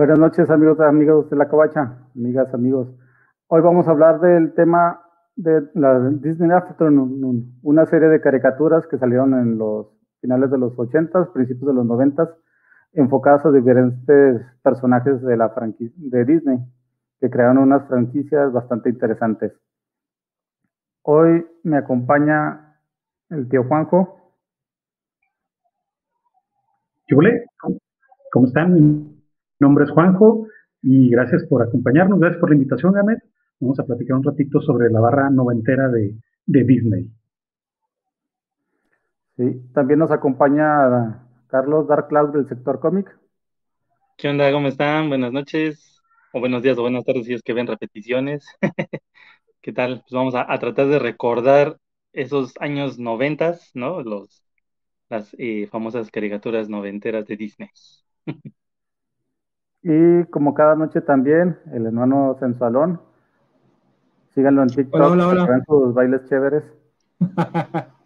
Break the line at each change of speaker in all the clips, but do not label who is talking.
Buenas noches, amigos, amigos de la Covacha, amigas, amigos. Hoy vamos a hablar del tema de la Disney Afternoon, una serie de caricaturas que salieron en los finales de los 80, principios de los 90, enfocadas a diferentes personajes de la franquicia de Disney, que crearon unas franquicias bastante interesantes. Hoy me acompaña el tío Juanjo.
¿Qué ¿Cómo están? Nombre es Juanjo y gracias por acompañarnos, gracias por la invitación, Gamet. Vamos a platicar un ratito sobre la barra noventera de, Disney.
Sí, también nos acompaña Carlos Dark Cloud del sector cómic.
¿Qué onda? ¿Cómo están? Buenas noches, o buenos días, o buenas tardes si es que ven repeticiones. ¿Qué tal? Pues vamos a, tratar de recordar esos años noventas, ¿no? Los, las eh, famosas caricaturas noventeras de Disney.
Y como cada noche también, el hermano sensualón. Síganlo en TikTok. Hola, hola, hola. sus bailes chéveres.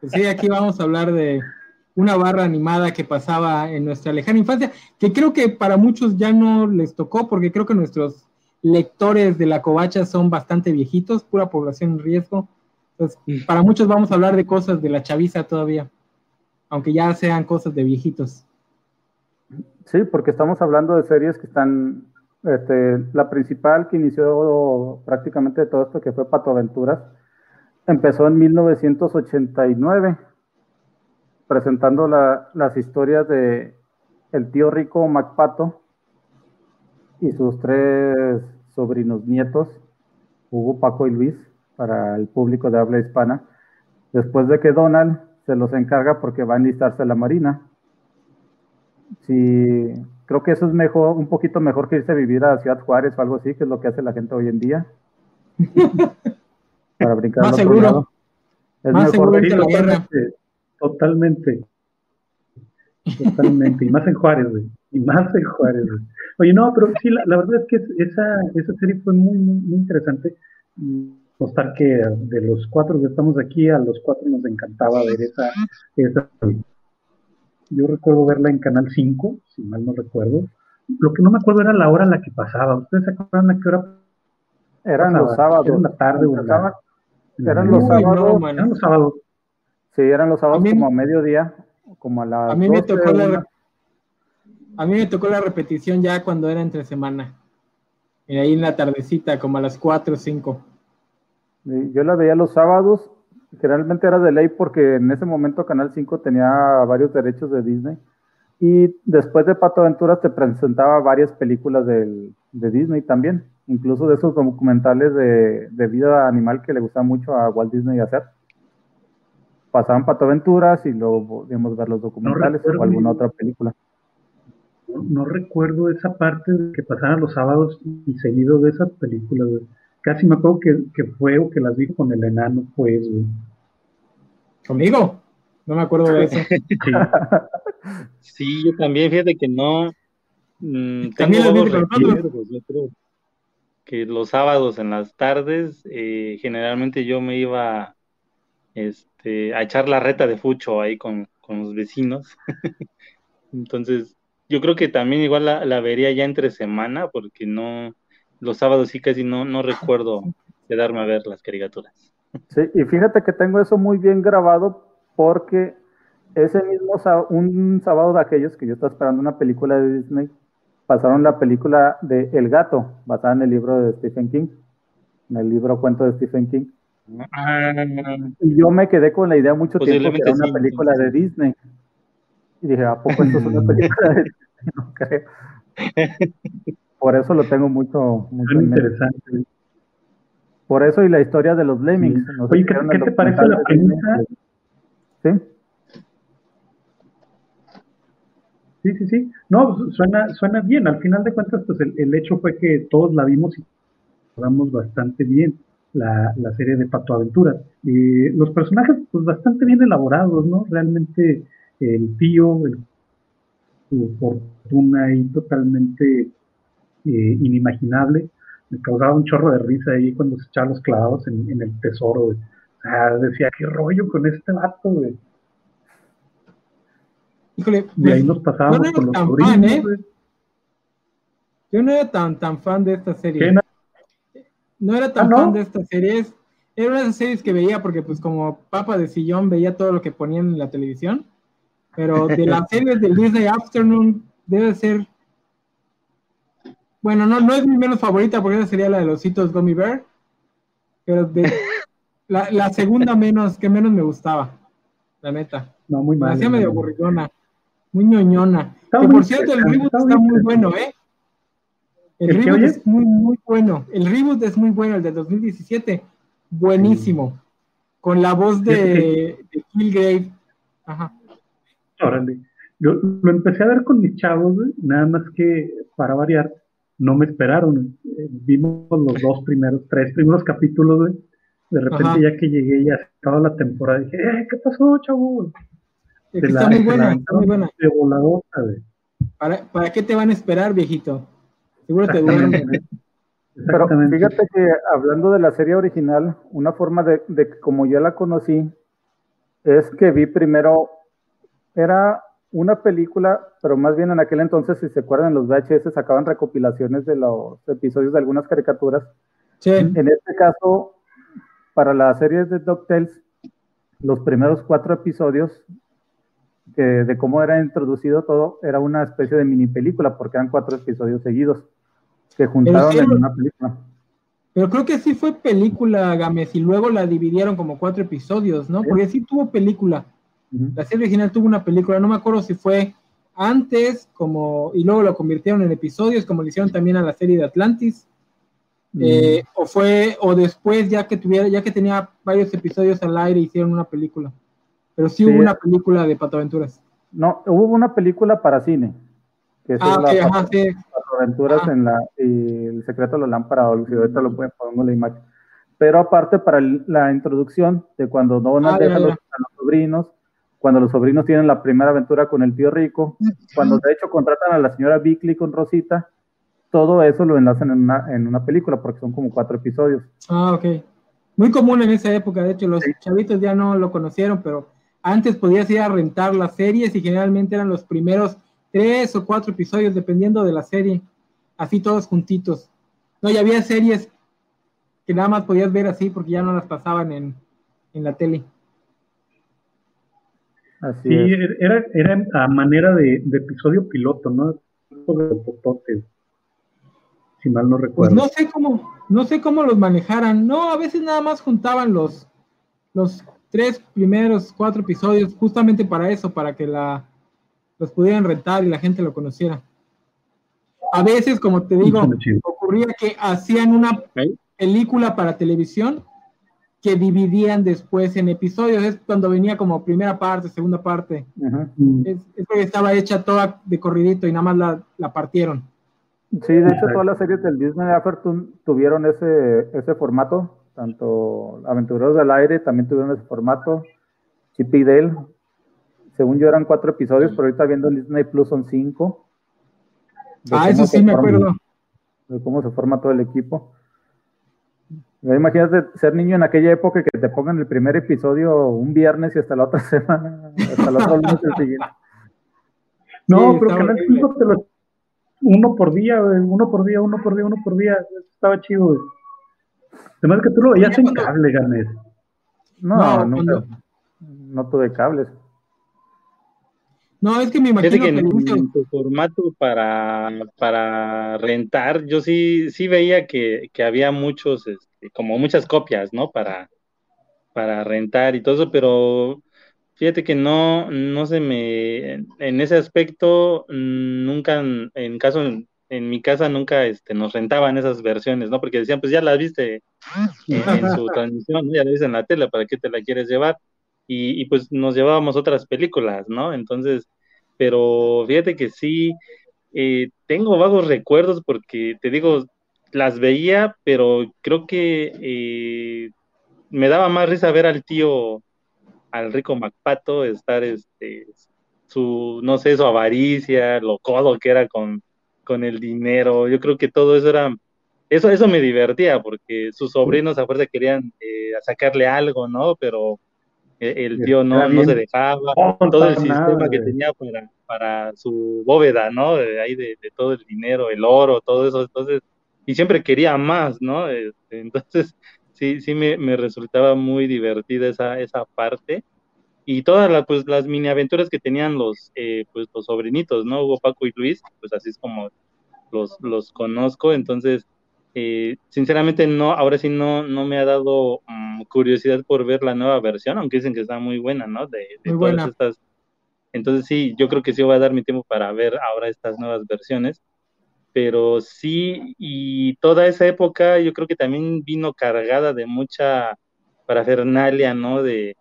Pues sí, aquí vamos a hablar de una barra animada que pasaba en nuestra lejana infancia, que creo que para muchos ya no les tocó, porque creo que nuestros lectores de la covacha son bastante viejitos, pura población en riesgo. Entonces, mm. para muchos vamos a hablar de cosas de la chaviza todavía, aunque ya sean cosas de viejitos.
Sí, porque estamos hablando de series que están, este, la principal que inició prácticamente todo esto, que fue Pato Aventuras, empezó en 1989, presentando las historias de el tío rico MacPato y sus tres sobrinos nietos, Hugo, Paco y Luis, para el público de habla hispana, después de que Donald se los encarga porque va a enlistarse a la Marina sí, creo que eso es mejor, un poquito mejor que irse a vivir a Ciudad Juárez o algo así, que es lo que hace la gente hoy en día.
Para brincar Más seguro.
Es Más mejor seguro que la Totalmente. Totalmente. y más en Juárez, güey. Y más en Juárez, Oye, no, pero sí, la, verdad es que esa, esa serie fue muy, muy, interesante. Mostrar que de los cuatro que estamos aquí, a los cuatro nos encantaba ver esa, esa yo recuerdo verla en Canal 5, si mal no recuerdo. Lo que no me acuerdo era la hora en la que pasaba. ¿Ustedes se acuerdan a qué hora?
Eran los sábados.
Era la tarde o
Eran los sábados. eran los sábados. Sí, eran los sábados como a mediodía, como a las
A mí me tocó la a mí me tocó la repetición ya cuando era entre semana. Y ahí en la tardecita, como a las 4 o 5.
Yo la veía los sábados generalmente era de ley porque en ese momento Canal 5 tenía varios derechos de Disney. Y después de Pato Aventuras te presentaba varias películas de Disney también, incluso de esos documentales de, vida animal que le gustaba mucho a Walt Disney hacer. Pasaban Pato Aventuras y luego podíamos ver los documentales o alguna otra película.
No, recuerdo esa parte de que pasaban los sábados y seguido de esas películas. Casi me acuerdo que, que fue o que las vi con el enano, pues,
¿Conmigo? No me acuerdo de eso.
Sí, yo también, fíjate que no.
Mm, también lo vi con
Yo creo que los sábados en las tardes, eh, generalmente yo me iba este, a echar la reta de fucho ahí con, con los vecinos. Entonces, yo creo que también igual la, la, vería ya entre semana, porque no, los sábados sí casi no, no recuerdo quedarme a ver las caricaturas.
Sí, y fíjate que tengo eso muy bien grabado porque ese mismo un sábado de aquellos que yo estaba esperando una película de Disney, pasaron la película de El Gato, basada en el libro de Stephen King, en el libro cuento de Stephen King. Ah. y yo me quedé con la idea mucho tiempo que era una película de Disney. Y dije, ¿a poco esto es una película de Disney? No creo. Por eso lo tengo mucho, mucho
interesante.
Por eso y la historia de los Lemmings.
Oye, ¿qué, te parece la premisa?
¿Sí?
Sí, sí, sí. No, pues, suena, suena bien. Al final de cuentas, pues el, hecho fue que todos la vimos y recordamos bastante bien la, serie de Pato Aventuras. Y los personajes, pues bastante bien elaborados, ¿no? Realmente el tío, el, su fortuna y totalmente eh, inimaginable me causaba un chorro de risa ahí cuando se echaba los clavados en, el tesoro, decía, qué rollo con este vato, güey.
Híjole,
y ahí pues, nos pasábamos con los sobrinos,
¿eh? Yo no era tan, tan fan de esta serie. No? era tan ah, fan de esta serie. Era una de esas series que veía porque, pues, como papa de sillón, veía todo lo que ponían en la televisión. Pero de las series del Disney Afternoon, debe ser. Bueno, no, no es mi menos favorita porque esa sería la de los hitos Gummy Bear. Pero de, la, segunda menos, que menos me gustaba. La neta.
No, muy mal.
Me hacía medio aburridona. Muy ñoñona. que por cierto, el reboot está, muy bueno, ¿eh? El, reboot es muy, muy bueno. El reboot es muy bueno, el del 2017. Buenísimo. Con la voz de, de Killgrave. Ajá.
Órale. Yo lo empecé a ver con mis chavos, nada más que para variar, no me esperaron. Eh, vimos los dos primeros, tres primeros capítulos, De repente, ya que llegué y estaba la temporada, dije, eh, ¿qué pasó, chavo?
está muy buena, está muy buena.
De
¿Para, ¿Para qué te van a esperar, viejito? Seguro te duermen.
Pero fíjate que hablando de la serie original, una forma de, de como yo la conocí es que vi primero, era una película, pero más bien en aquel entonces, si se acuerdan, los VHS sacaban recopilaciones de los episodios de algunas caricaturas. Sí. En este caso, para la serie de DuckTales, los primeros cuatro episodios de cómo era introducido todo, era una especie de mini película, porque eran cuatro episodios seguidos que juntaron en una película.
Pero creo que sí fue película, Gámez, y luego la dividieron como cuatro episodios, ¿no? Porque sí tuvo película. La serie original tuvo una película, no me acuerdo si fue antes, como, y luego lo convirtieron en episodios, como le hicieron también a la serie de Atlantis. Eh, o fue, o después, ya que tuviera, ya que tenía varios episodios al aire, hicieron una película. Pero sí, hubo una película de Patoaventuras.
No, hubo una película para cine.
Que es ah, la
Pato, Patoaventuras en la, y el secreto de la lámpara, o si ahorita lo pueden poner la imagen. Pero aparte para la introducción de cuando Donald ah, deja a los sobrinos, cuando los sobrinos tienen la primera aventura con el tío rico, cuando de hecho contratan a la señora Bickley con Rosita, todo eso lo enlazan en una, en una película porque son como cuatro episodios.
Ah, ok. Muy común en esa época, de hecho los chavitos ya no lo conocieron, pero antes podías ir a rentar las series y generalmente eran los primeros tres o cuatro episodios dependiendo de la serie, así todos juntitos. No, y había series que nada más podías ver así porque ya no las pasaban en, en la tele
sí, era, era a manera de, episodio piloto, ¿no? De si mal no pues recuerdo.
no sé cómo, no sé cómo los manejaran. No, a veces nada más juntaban los, los tres primeros, cuatro episodios, justamente para eso, para que la, los pudieran rentar y la gente lo conociera. A veces, como te digo, ocurría que hacían una película para televisión que dividían después en episodios. Es cuando venía como primera parte, segunda parte. es, que estaba hecha toda de corridito y nada más la, la partieron.
Sí, de hecho todas las series del Disney Afternoon tuvieron ese, ese formato, tanto Aventureros del Aire también tuvieron ese formato, Chip y Dale, según yo eran cuatro episodios, pero ahorita viendo en Disney Plus son cinco.
Ah, eso sí me acuerdo.
De cómo se forma todo el equipo. Imagínate ser niño en aquella época que te pongan el primer episodio un viernes y hasta la otra semana, hasta la otra el siguiente.
No, pero Canal 5 te lo uno por día, uno por día, uno por día, uno por día, estaba chido. Además que tú lo veías en cable, Ganes.
No, no, no tuve cables.
No, es que me imagino que,
en, tu formato para, para rentar, yo sí, sí veía que, que había muchos, este, como muchas copias, ¿no? Para, para rentar y todo eso, pero fíjate que no, no se me, en ese aspecto, nunca, en caso, en, mi casa nunca este, nos rentaban esas versiones, ¿no? Porque decían, pues ya las viste en, su transmisión, ya la viste en la tele, ¿para qué te la quieres llevar? Y, pues nos llevábamos otras películas, ¿no? Entonces, pero fíjate que sí, eh, tengo vagos recuerdos porque te digo, las veía, pero creo que eh, me daba más risa ver al tío, al rico Macpato, estar este, su, no sé, su avaricia, lo codo que era con, con el dinero. Yo creo que todo eso era, eso, eso me divertía, porque sus sobrinos a fuerza querían eh, sacarle algo, ¿no? Pero el tío no, no se dejaba, todo el sistema que tenía para, para su bóveda, ¿no? De ahí de, todo el dinero, el oro, todo eso. Entonces, y siempre quería más, ¿no? Este, entonces, sí, sí me, me resultaba muy divertida esa, esa parte y todas las, pues, las mini aventuras que tenían los, eh, pues, los sobrinitos, ¿no? Hugo, Paco y Luis, pues así es como los, los conozco, entonces, eh, sinceramente no, ahora sí no, no me ha dado mm, curiosidad por ver la nueva versión, aunque dicen que está muy buena, ¿no? De, todas estas. Entonces sí, yo creo que sí voy a dar mi tiempo para ver ahora estas nuevas versiones, pero sí, y toda esa época yo creo que también vino cargada de mucha parafernalia, ¿no? De,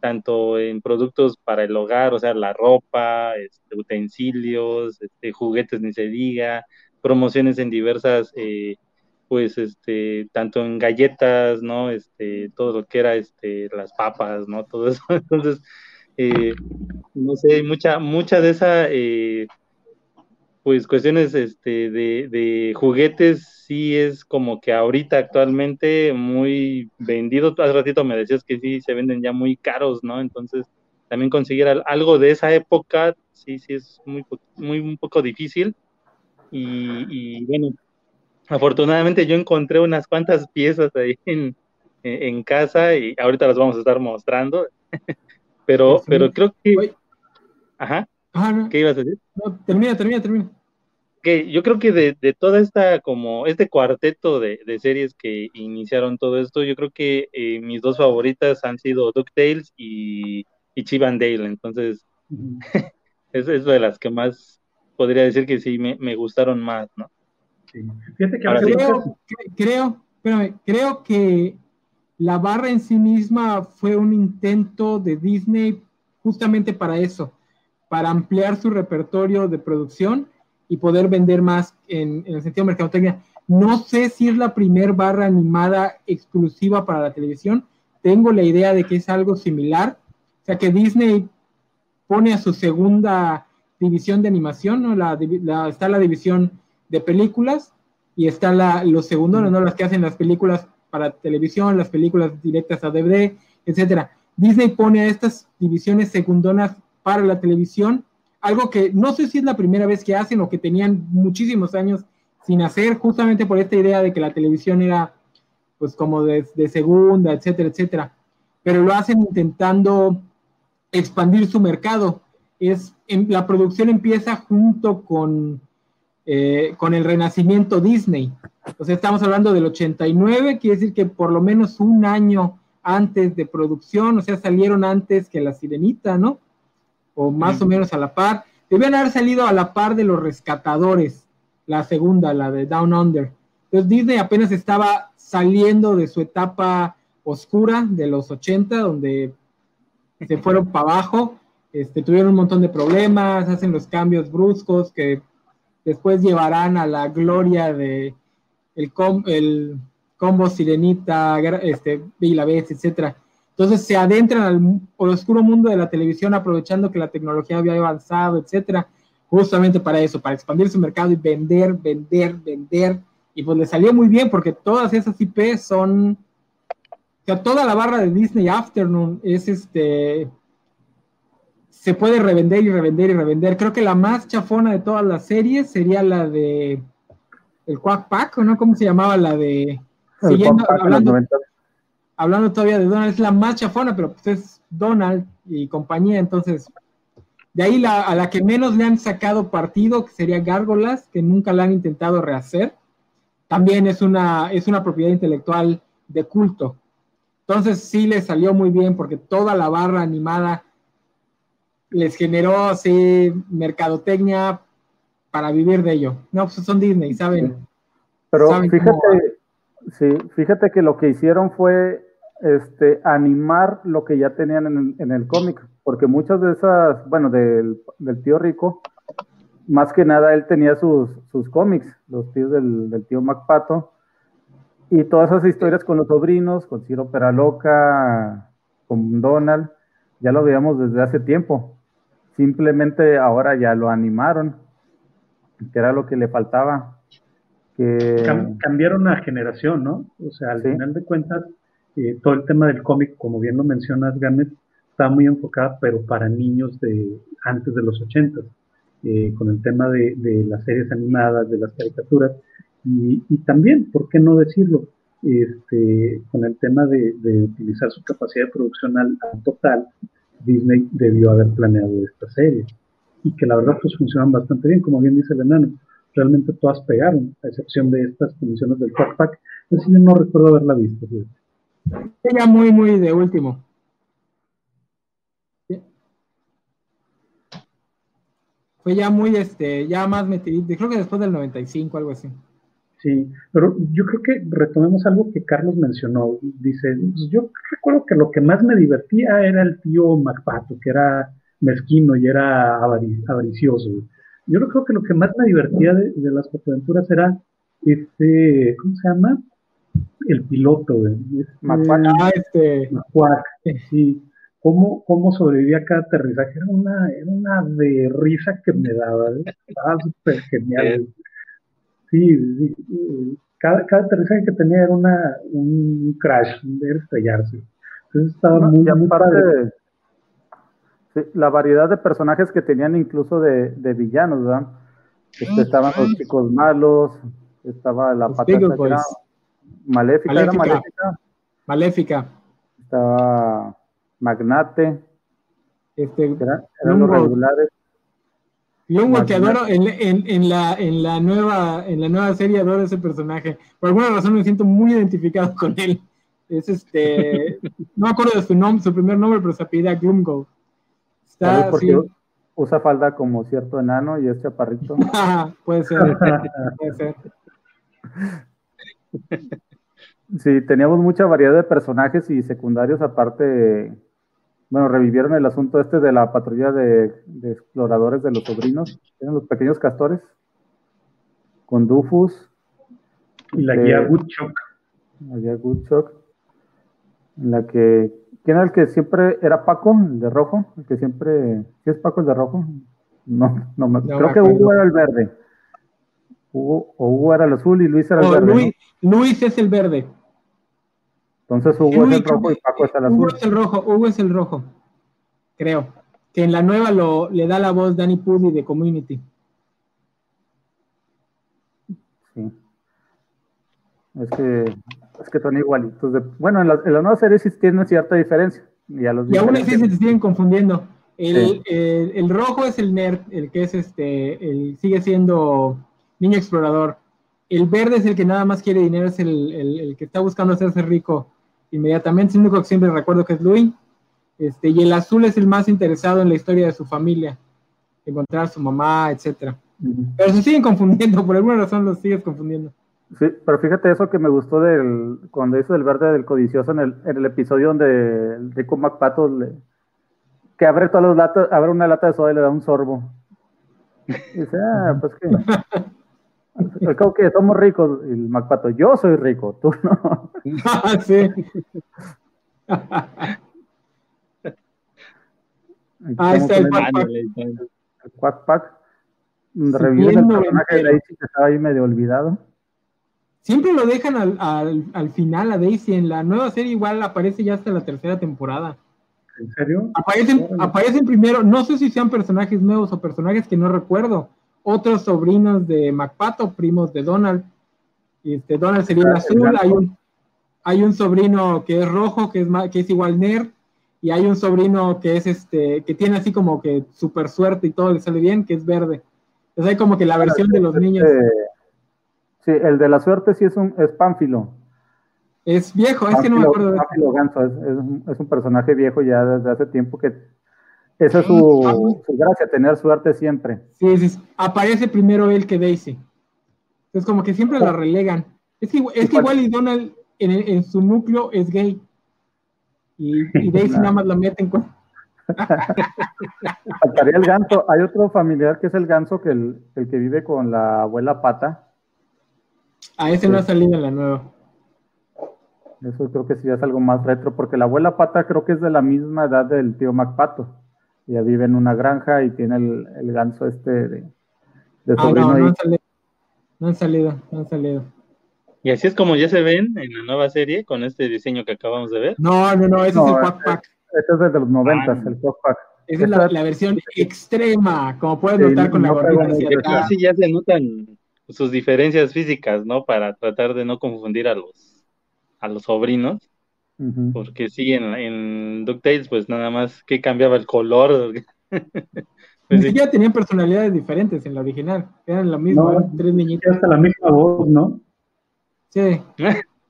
tanto en productos para el hogar, o sea, la ropa, este, utensilios, este, juguetes ni se diga, promociones en diversas, eh, pues, este, tanto en galletas, ¿no? Este, todo lo que era, este, las papas, ¿no? Todo eso. Entonces, eh, no sé, mucha, mucha de esa, eh, pues, cuestiones, este, de, juguetes sí es como que ahorita actualmente muy vendido. Hace ratito me decías que sí se venden ya muy caros, ¿no? Entonces, también conseguir algo de esa época, sí, sí es muy, muy un poco difícil. Y, bueno, afortunadamente yo encontré unas cuantas piezas ahí en, casa y ahorita las vamos a estar mostrando. pero, pero creo que. Ajá. ¿Qué ibas a decir?
termina, termina, termina
que yo creo que de, de, toda esta, como este cuarteto de, de, series que iniciaron todo esto, yo creo que eh, mis dos favoritas han sido DuckTales y, y Chip and Dale, entonces es, es, de las que más podría decir que sí me, me gustaron más, ¿no?
Sí. Fíjate que creo, creo, espérame, creo que la barra en sí misma fue un intento de Disney justamente para eso, para ampliar su repertorio de producción y poder vender más en, el sentido de mercadotecnia. No sé si es la primer barra animada exclusiva para la televisión. Tengo la idea de que es algo similar. O sea, que Disney pone a su segunda división de animación, ¿no? La, está la división de películas y está la, los segundos, ¿no? Las que hacen las películas para televisión, las películas directas a DVD, etcétera. Disney pone a estas divisiones secundonas para la televisión algo que no sé si es la primera vez que hacen o que tenían muchísimos años sin hacer, justamente por esta idea de que la televisión era pues como de, segunda, etcétera, etcétera. Pero lo hacen intentando expandir su mercado. Es, en, la producción empieza junto con, eh, con el renacimiento Disney. O sea, estamos hablando del 89, quiere decir que por lo menos un año antes de producción, o sea, salieron antes que La Sirenita, ¿no? o más o menos a la par. Debían haber salido a la par de los rescatadores, la segunda, la de Down Under. Entonces Disney apenas estaba saliendo de su etapa oscura de los 80, donde se fueron para abajo, este, tuvieron un montón de problemas, hacen los cambios bruscos que después llevarán a la gloria de el, combo Sirenita, este, Bella Vez, etcétera. Entonces se adentran al, oscuro mundo de la televisión aprovechando que la tecnología había avanzado, etcétera, justamente para eso, para expandir su mercado y vender, vender, vender. Y pues le salió muy bien porque todas esas IP son, o sea, toda la barra de Disney Afternoon es este, se puede revender y revender y revender. Creo que la más chafona de todas las series sería la de el Quack Pack, ¿no? ¿Cómo se llamaba la de? Siguiendo, hablando, hablando todavía de Donald, es la más chafona, pero pues es Donald y compañía, entonces, de ahí la, a la que menos le han sacado partido, que sería Gárgolas, que nunca la han intentado rehacer, también es una, es una propiedad intelectual de culto. Entonces sí le salió muy bien porque toda la barra animada les generó así mercadotecnia para vivir de ello. No, pues son Disney, ¿saben?
Pero fíjate, sí, fíjate que lo que hicieron fue este, animar lo que ya tenían en, el cómic, porque muchas de esas, bueno, del, tío Rico, más que nada él tenía sus, sus cómics, los tíos del, tío MacPato, y todas esas historias con los sobrinos, con Ciro Peraloca, con Donald, ya lo veíamos desde hace tiempo. Simplemente ahora ya lo animaron, que era lo que le faltaba. Que...
Cambiaron la generación, ¿no? O sea, al final de cuentas, eh, todo el tema del cómic, como bien lo mencionas, Gamet, está muy enfocado, pero para niños de antes de los 80. eh, con el tema de, las series animadas, de las caricaturas, y, también, ¿por qué no decirlo? Este, con el tema de, utilizar su capacidad de producción al, total, Disney debió haber planeado esta serie. Y que la verdad pues funcionan bastante bien, como bien dice el enano. Realmente todas pegaron, a excepción de estas condiciones del Pack Pack. Así yo no recuerdo haberla visto.
Ella muy, muy de último. Fue ya muy, este, ya más metido, creo que después del 95, algo así.
Sí, pero yo creo que retomemos algo que Carlos mencionó. Dice, pues, yo recuerdo que lo que más me divertía era el tío Macpato, que era mezquino y era avaricioso. Yo creo que lo que más me divertía de, las fotoaventuras era este, ¿cómo se llama? El piloto,
este, Ah, este.
sí cómo, cómo sobrevivía cada aterrizaje. Era una, era una de risa que me daba. ¿eh? Estaba súper genial. Sí, sí, cada, cada aterrizaje que tenía era una, un crash, era estrellarse. Entonces estaba muy, muy padre.
Sí, la variedad de personajes que tenían incluso de, de villanos, ¿verdad? Este, estaban los chicos malos, estaba la pata maléfica,
maléfica, era maléfica. Maléfica.
Estaba Magnate.
Este, eran, los regulares. Lungo que adoro en, en, en, la, en, la nueva, en la nueva serie, adoro ese personaje. Por alguna razón me siento muy identificado con él. Es este, no me acuerdo de su nombre, su primer nombre, pero se apellida Glumgo.
Está porque usa falda como cierto enano y es chaparrito.
puede ser, puede ser.
Sí, teníamos mucha variedad de personajes y secundarios aparte bueno, revivieron el asunto este de la patrulla de, exploradores de los sobrinos, eran los pequeños castores, con Dufus.
Y la guía Woodchuck.
La guía Woodchuck, en la que, ¿quién era el que siempre era Paco, el de rojo? El que siempre, ¿sí es Paco el de rojo? No, no me, creo que Hugo era el verde. Hugo, o Hugo era el azul y Luis era el verde.
Luis es el verde.
Entonces Hugo es el rojo y Paco es el azul.
Hugo es el rojo, Hugo es el rojo, creo. Que en la nueva lo, le da la voz Danny Pudi de Community.
Sí. Es que, es que son igualitos. bueno, en la, nueva serie sí tienen cierta diferencia.
Y, aún así se siguen confundiendo. El, el, rojo es el nerd, el que es este, el, sigue siendo niño explorador. El verde es el que nada más quiere dinero, es el, el que está buscando hacerse rico inmediatamente. El único que siempre recuerdo que es Louis. Este, y el azul es el más interesado en la historia de su familia, encontrar a su mamá, etcétera. Pero se siguen confundiendo, por alguna razón los sigues confundiendo.
Sí, pero fíjate eso que me gustó del, cuando hizo el verde del codicioso en el, en el episodio donde el Rico MacPato le, que abre todas las latas, abre una lata de soda y le da un sorbo. Y dice, ah, pues que Creo que somos ricos, el Macpato, yo soy rico, tú no.
Ah, sí.
Ahí está el Quack Pack. Revive el personaje de Daisy que estaba ahí medio olvidado.
Siempre lo dejan al, al, al, final a Daisy. En la nueva serie igual aparece ya hasta la tercera temporada.
¿En serio?
Aparecen, aparecen primero, no sé si sean personajes nuevos o personajes que no recuerdo otros sobrinos de MacPato, primos de Donald. Este, Donald sería el azul, hay un, hay un sobrino que es rojo, que es, que es igual nerd, y hay un sobrino que es este, que tiene así como que super suerte y todo le sale bien, que es verde. Entonces hay como que la versión de los niños.
sí, el de la suerte sí es un es Pánfilo.
Es viejo, es que no me acuerdo de
Ganso, es, es, un personaje viejo ya desde hace tiempo que esa es su, gracia, tener suerte siempre.
Sí, sí, aparece primero él que Daisy. Es como que siempre la relegan. Es que, es que igual y Donald en, en, su núcleo es gay. Y, Daisy nada más la mete en
Faltaría el ganso. Hay otro familiar que es el ganso, que el, el que vive con la abuela Pata.
A ese no ha salido en la nueva.
Eso creo que sí es algo más retro, porque la abuela Pata creo que es de la misma edad del tío MacPato ya vive en una granja y tiene el, ganso este de,
ah, no, no han, salido, no han salido, no han salido.
Y así es como ya se ven en la nueva serie con este diseño que acabamos de ver.
No, no, no, ese es el Quack Pack.
Este es de los noventas, ah, el Quack Pack.
Esa es la, la versión extrema, como puedes notar con la gorrita hacia atrás.
Casi ya se notan sus diferencias físicas, ¿no? Para tratar de no confundir a los, a los sobrinos. Porque sí, en, en DuckTales, pues nada más que cambiaba el color. Pues sí.
siquiera tenían personalidades diferentes en la original. Eran lo mismo,
No.
tres niñitos.
hasta la misma voz, ¿no?
Sí.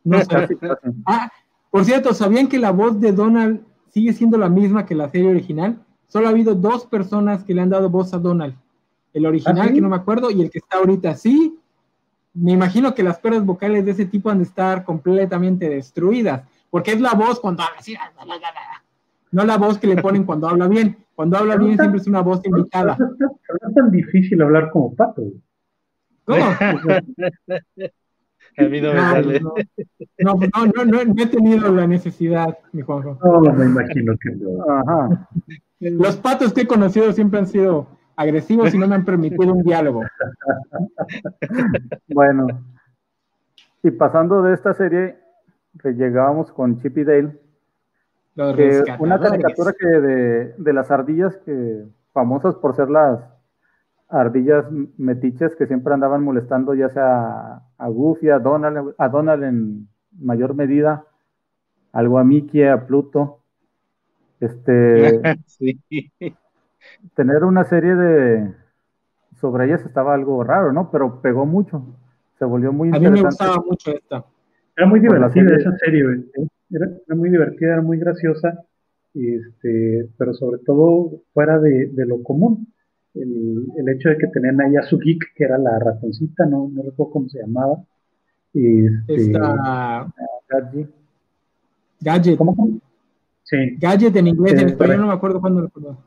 No sé.
Casi, casi.
Ah, por cierto, ¿sabían que la voz de Donald sigue siendo la misma que la serie original? Solo ha habido dos personas que le han dado voz a Donald. El original,
¿Ah, sí?
que no me acuerdo, y el que está ahorita. Sí, me imagino que las cuerdas vocales de ese tipo han de estar completamente destruidas, porque es la voz cuando habla así, no la voz que le ponen cuando habla bien. Cuando habla bien siempre es una voz invitada.
No, no, no es tan difícil hablar como pato.
¿Cómo?
A mí no me
No,
sale.
no, no, no, no, no, no he tenido la necesidad, mi Juanjo.
No, me imagino que no.
Ajá.
Los patos que he conocido siempre han sido agresivos y no me han permitido un diálogo.
Bueno. Y pasando de esta serie, llegábamos con Chip y Dale, que una caricatura que de, de las ardillas que famosas por ser las ardillas metiches que siempre andaban molestando ya sea a Goofy, a Donald, a Donald en mayor medida, algo a Mickey, a Pluto. Este,
Sí.
tener una serie de sobre ellas estaba algo raro, ¿no? Pero pegó mucho. Se volvió muy
A mí me
interesante.
gustaba mucho esta.
Era muy divertida esa serie. Era, era muy divertida, era muy graciosa, este, pero sobre todo fuera de, de lo común. El, el hecho de que tenían ahí a su geek, que era la ratoncita, no, no recuerdo cómo se llamaba. Este,
Esta
Gadget.
Gadget.
¿Cómo? Sí,
Gadget en inglés,
Sí,
en español
correcto.
no me acuerdo cuándo lo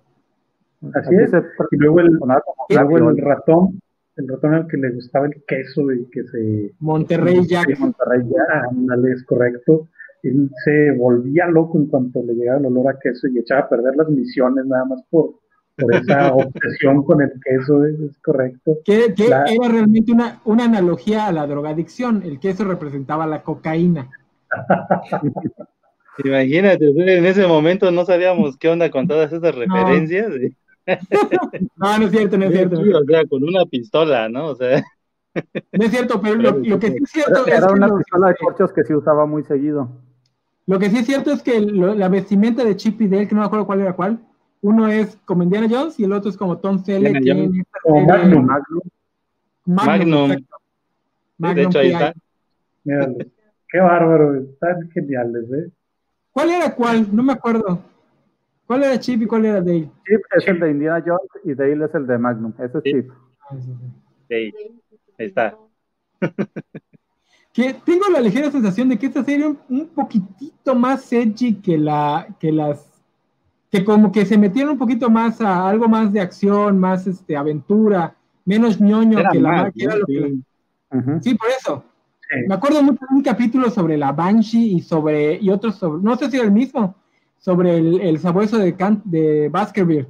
así es. Y luego el, luego ratón, el ratón al que le gustaba el queso y que se
Monterrey Jack.
Monterrey ya, ándale, es correcto. Él se volvía loco en cuanto le llegaba el olor a queso y echaba a perder las misiones nada más por, por esa obsesión con el queso, es, es correcto.
Que, que
La-
era realmente una, una analogía a la drogadicción. El queso representaba la cocaína.
Imagínate, en ese momento no sabíamos qué onda con todas esas referencias.
No, no es cierto, no es cierto.
Sí, o sea, con una pistola, ¿no? O sea,
No es cierto, pero lo, lo que sí es cierto
Era,
es
era
que
una pistola de corchos que se usaba muy seguido.
Lo que sí es cierto es que lo- la vestimenta de Chip y Dale, que no me acuerdo cuál era cuál, uno es como Indiana Jones y el otro es como Tom Selleck.
Magnum.
Magnum.
Magnum.
exacto.
de
Magnum
hecho ahí está.
Míralo. Qué bárbaro, están geniales, ¿eh?
¿Cuál era cuál? No me acuerdo. ¿Cuál era Chip y cuál era Dale?
Chip es el de Indiana Jones y Dale es el de Magnum. Ese es. Chip.
Ah. Sí,
ahí está.
que tengo la ligera sensación de que esta serie un, un poquitito más edgy que la que las que como que se metieron un poquito más a algo más de acción, más este aventura, menos ñoño
Era
que la
más,
que era lo que la-
Sí.
Ujú.
sí, por eso.
Sí.
Me acuerdo mucho de un capítulo sobre la Banshee y sobre y otros sobre no sé si era el mismo, sobre el, el sabueso de Can- de Baskerville.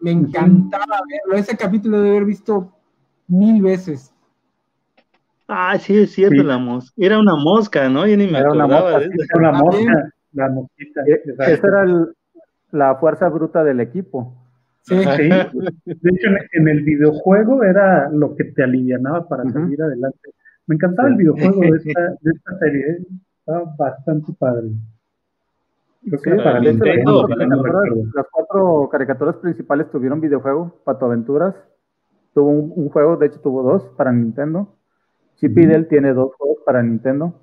Me encantaba verlo, ese capítulo de haber visto mil veces.
Ah, sí, es cierto,
Sí.
la mosca. Era una mosca, ¿no? Yo ni me
Era una
acordaba
mosca,
de eso.
Ah, bien.
mosca, la mosquita.
E-
exacto.
Esa era el- la fuerza bruta del equipo.
Sí.
Sí, de hecho en, en el videojuego era lo que te alivianaba para salir adelante. Me encantaba
Sí.
el videojuego de esta, de esta serie, ¿eh? estaba bastante padre. Creo que para
las
Nintendo,
cuatro,
para
caricaturas,
recuerdo.
las cuatro caricaturas principales tuvieron videojuego. Pato Aventuras tuvo un, un juego, de hecho tuvo dos para Nintendo. Chip. Dale tiene dos juegos para Nintendo.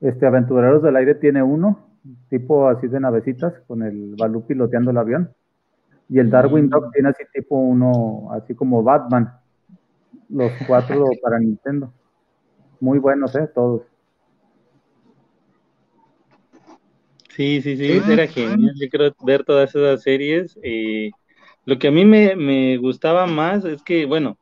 Este Aventureros del Aire tiene uno, tipo así de navecitas, con el Balú piloteando el avión. Y el Darwin. Dog tiene así tipo uno, así como Batman. Los cuatro para Nintendo. Muy buenos, ¿eh? Todos.
Sí, sí, sí, era genial. Yo creo ver todas esas series. eh, lo que a mí me, me gustaba más es que, bueno,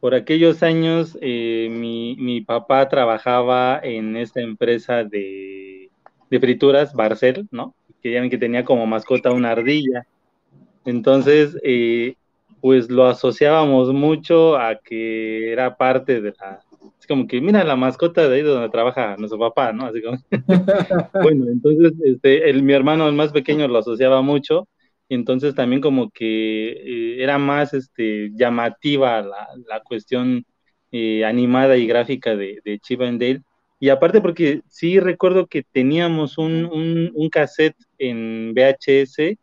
por aquellos años eh, mi, mi papá trabajaba en esta empresa de, de frituras, Barcel, ¿no? Que ya ven que tenía como mascota una ardilla. Entonces, eh, pues lo asociábamos mucho a que era parte de la... Es como que, mira, la mascota de ahí donde trabaja nuestro papá, ¿no? Así como... Bueno, entonces este, el, mi hermano, el más pequeño, lo asociaba mucho entonces también como que eh, era más este, llamativa la, la cuestión eh, animada y gráfica de, de Chip and Dale. Y aparte porque sí recuerdo que teníamos un, un, cassette en VHS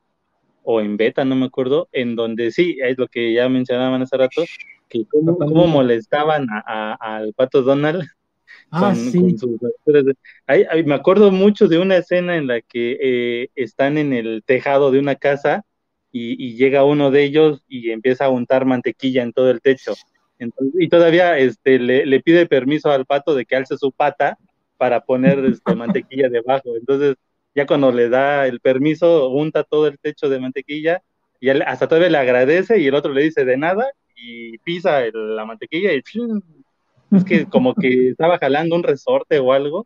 o en beta, no me acuerdo, en donde sí, es lo que ya mencionaban hace rato, que cómo, cómo molestaban a, a, al pato Donald
Ah,
con,
sí.
con sus aventuras de- Ahí- ahí me acuerdo mucho de una escena en la que eh, están en el tejado de una casa y, y llega uno de ellos y empieza a untar mantequilla en todo el techo. Entonces, y todavía este, le, le pide permiso al pato de que alce su pata para poner este, mantequilla debajo. Entonces, ya cuando le da el permiso, unta todo el techo de mantequilla y él hasta todavía le agradece y el otro le dice de nada y pisa el- la mantequilla y es que como que estaba jalando un resorte o algo,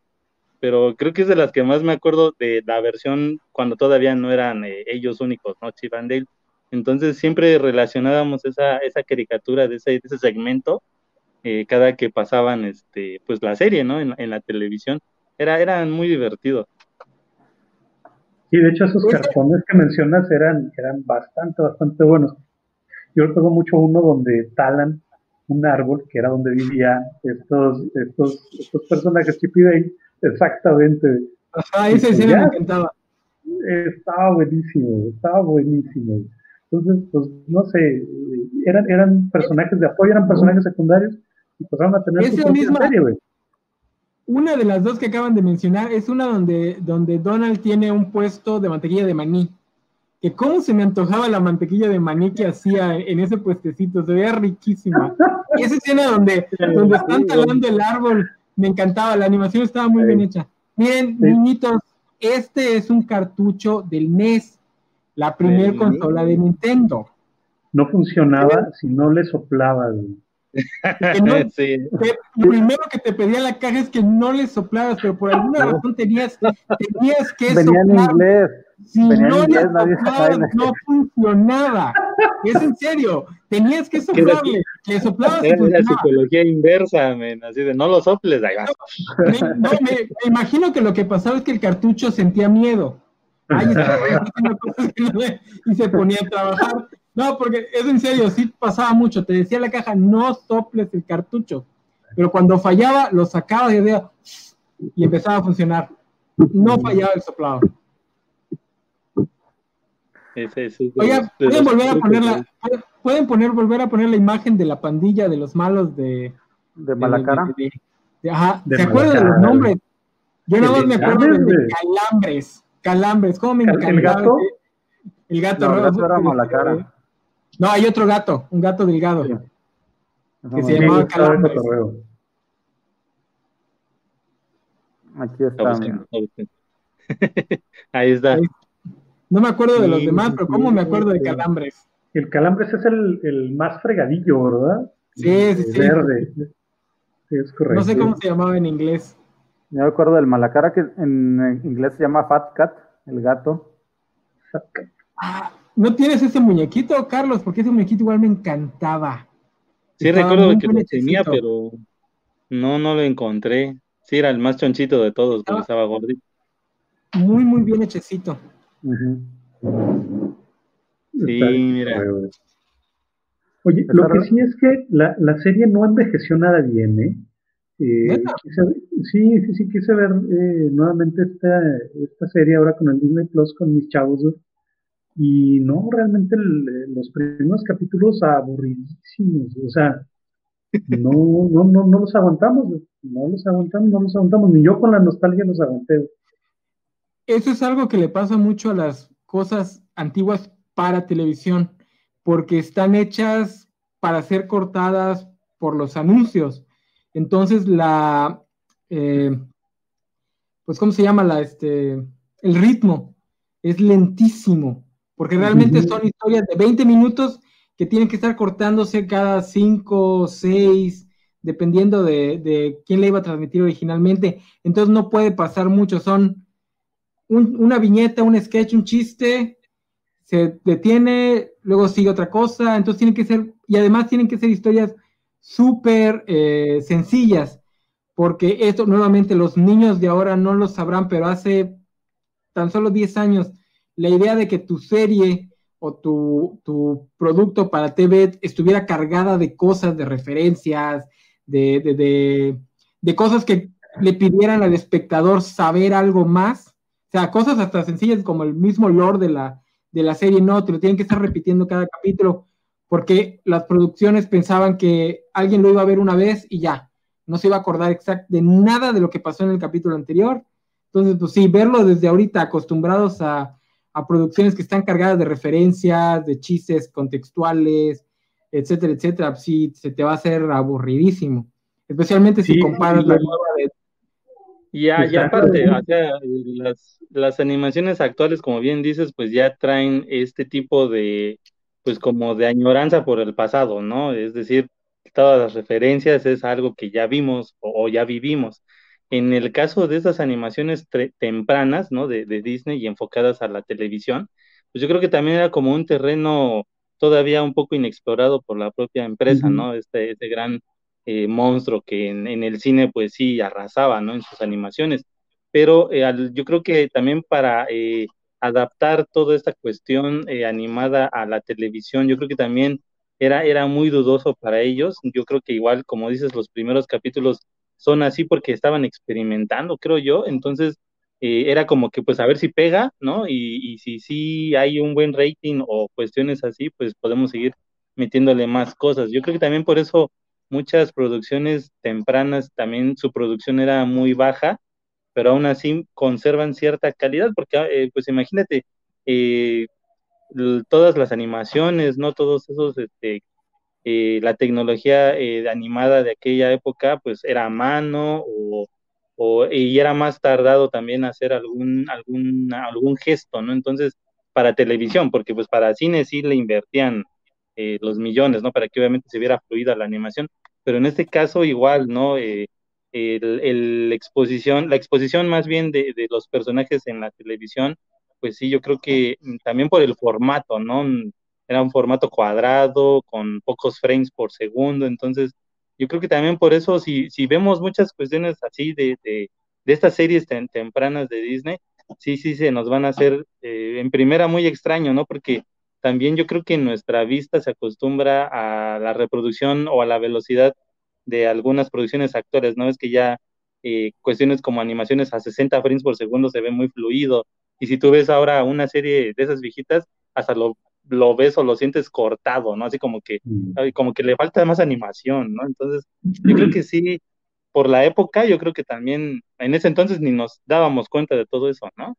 pero creo que es de las que más me acuerdo de la versión cuando todavía no eran eh, ellos únicos, ¿no? Chip and Dale. Entonces siempre relacionábamos esa, esa caricatura de ese, de ese segmento eh, cada que pasaban este, pues la serie, ¿no? En, en la televisión. Era, eran muy divertidos.
Sí, de hecho esos cartones que mencionas eran, eran bastante, bastante buenos. Yo recuerdo mucho uno donde talan un árbol, que era donde vivían estos, estos, estos personajes Chip y Dale, exactamente.
Ajá, escena
ya.
me encantaba.
Estaba buenísimo, estaba buenísimo. Entonces, pues, no sé, eran, eran personajes de apoyo, eran personajes secundarios, y pasaron a tener su
misma-
serie, güey.
Una de las dos que acaban de mencionar es una donde, donde Donald tiene un puesto de mantequilla de maní. Que cómo se me antojaba la mantequilla de maní que hacía en ese puestecito, se veía riquísima. Y esa escena donde, donde están talando el árbol, me encantaba, la animación estaba muy
Sí.
bien hecha. Miren,
Sí.
niñitos, este es un cartucho del NES, la primer
Del
consola de Nintendo.
No funcionaba si no le soplaba, güey.
Que no-
Sí.
Te- lo primero que te pedía la caja es que no le soplaras, pero por alguna
No.
razón tenías, tenías que
Venía en inglés.
Si no le
inglés, nadie
soplabas, no funcionaba. Es en serio, tenías que soplarle. Le soplabas
Era la psicología inversa, men, así de no lo soples, ahí va.
Me, no, me, me imagino que lo que pasaba es que el cartucho sentía miedo. Ay, y se ponía a trabajar. No, porque es en serio, sí pasaba mucho. Te decía la caja, no soples el cartucho. Pero cuando fallaba, lo sacabas y, y empezaba a funcionar. No fallaba el soplado.
Ese- ese es de
Oiga,
los-
pueden volver a poner la, pueden- poner, volver a poner la imagen de la pandilla de los malos de,
De Malacara.
de- de- de- ajá,
De
¿se acuerdan de los nombres? Yo nada más me acuerdo de,
Calambres,
calambres, calambres, ¿cómo me
¿El
encantaba?
gato?
El gato,
No, el
rojo,
gato era Malacara.
No, hay otro gato, un gato delgado.
Sí.
Que se llamaba Calambres.
Aquí está.
Buscando, está. Ahí está.
No me acuerdo de los demás,
sí,
pero
sí,
¿cómo me acuerdo de calambres?
El calambres es el, el más fregadillo, ¿verdad?
Sí, sí, sí.
Verde. Sí, es correcto.
No sé cómo se llamaba en inglés.
Yo me acuerdo del Malacara que en inglés se llama Fat Cat, el gato.
Ah, ¿No tienes ese muñequito, Carlos? Porque ese muñequito igual me encantaba.
Sí,
Estaba
recuerdo que lo tenía, pero no, no lo encontré. Sí, era el más chonchito de todos,
Ah.
estaba gordito.
Muy, muy bien hechecito.
Sí, mira.
Oye, lo que sí es que la, la serie no envejeció nada bien, ¿eh? Eh, sí, sí, sí, quise ver eh, nuevamente esta, esta serie ahora con el Disney Plus con mis chavos. Y no, realmente el- los primeros capítulos aburridísimos, o sea, no, no, no, no los aguantamos, no los aguantamos, no los aguantamos, ni yo con la nostalgia los aguanté.
Eso es algo que le pasa mucho a las cosas antiguas para televisión, porque están hechas para ser cortadas por los anuncios. Entonces, la, eh, pues, ¿cómo se llama? La, este, el ritmo es lentísimo, porque realmente son historias de 20 minutos que tienen que estar cortándose cada 5, 6, dependiendo de, de quién le iba a transmitir originalmente. Entonces, no puede pasar mucho, son un- una viñeta, un sketch, un chiste, se detiene, luego sigue otra cosa, entonces tienen que ser, y además tienen que ser historias súper eh, sencillas, porque esto nuevamente los niños de ahora no lo sabrán, pero hace tan solo 10 años, la idea de que tu serie o tu, tu, producto para TV estuviera cargada de cosas, de referencias, de, de, de, cosas que le pidieran al espectador saber algo más. O sea, cosas hasta sencillas como el mismo lore de la, de la serie, no, te lo tienen que estar repitiendo cada capítulo, porque las producciones pensaban que alguien lo iba a ver una vez y ya, no se iba a acordar exact de nada de lo que pasó en el capítulo anterior. Entonces, pues sí, verlo desde ahorita acostumbrados a, a producciones que están cargadas de referencias, de chistes contextuales, etcétera, etcétera, pues sí, se te va a hacer aburridísimo. Especialmente si comparas la nueva de...
Y, aparte, las, las animaciones actuales, como bien dices, pues ya traen este tipo de, pues como de añoranza por el pasado, ¿no? Es decir, todas las referencias es algo que ya vimos o ya vivimos. En el caso de esas animaciones tempranas, ¿no? De, Disney y enfocadas a la televisión, pues yo creo que también era como un terreno todavía un poco inexplorado por la propia empresa, ¿no? Este, este gran eh, monstruo que en, el cine pues sí arrasaba, ¿no? En sus animaciones. Pero eh, yo creo que también para eh, adaptar toda esta cuestión animada a la televisión, yo creo que también era, era muy dudoso para ellos. Yo creo que igual, como dices, los primeros capítulos son así porque estaban experimentando, creo yo, entonces eh, era como que pues a ver si pega, ¿no? Y, y si sí hay un buen rating o cuestiones así, pues podemos seguir metiéndole más cosas. Yo creo que también por eso muchas producciones tempranas también su producción era muy baja, pero aún así conservan cierta calidad, porque eh, pues imagínate, eh, todas las animaciones, ¿no? Todos esos este, eh, la tecnología animada de aquella época pues era a mano o, y era más tardado también hacer algún, algún, algún gesto, ¿no? Entonces, para televisión, porque pues para cine sí le invertían eh, los millones, ¿no? Para que obviamente se viera fluida la animación, pero en este caso igual, ¿no? el, exposición, la exposición más bien de, de los personajes en la televisión, pues sí, yo creo que mm, también por el formato, ¿no? era un formato cuadrado, con pocos frames por segundo, entonces yo creo que también por eso, si, si vemos muchas cuestiones así de, de, estas series tempranas de Disney, sí, sí, se nos van a hacer eh, en primera muy extraño, ¿no? Porque también yo creo que nuestra vista se acostumbra a la reproducción o a la velocidad de algunas producciones actuales, ¿no? Es que ya eh, cuestiones como animaciones a 60 frames por segundo se ve muy fluido, y si tú ves ahora una serie de esas viejitas, hasta lo lo ves o lo sientes cortado, ¿no? Así como que, mm. como que le falta más animación, ¿no? Entonces, yo creo que sí, por la época, yo creo que también en ese entonces ni nos dábamos cuenta de todo eso, ¿no?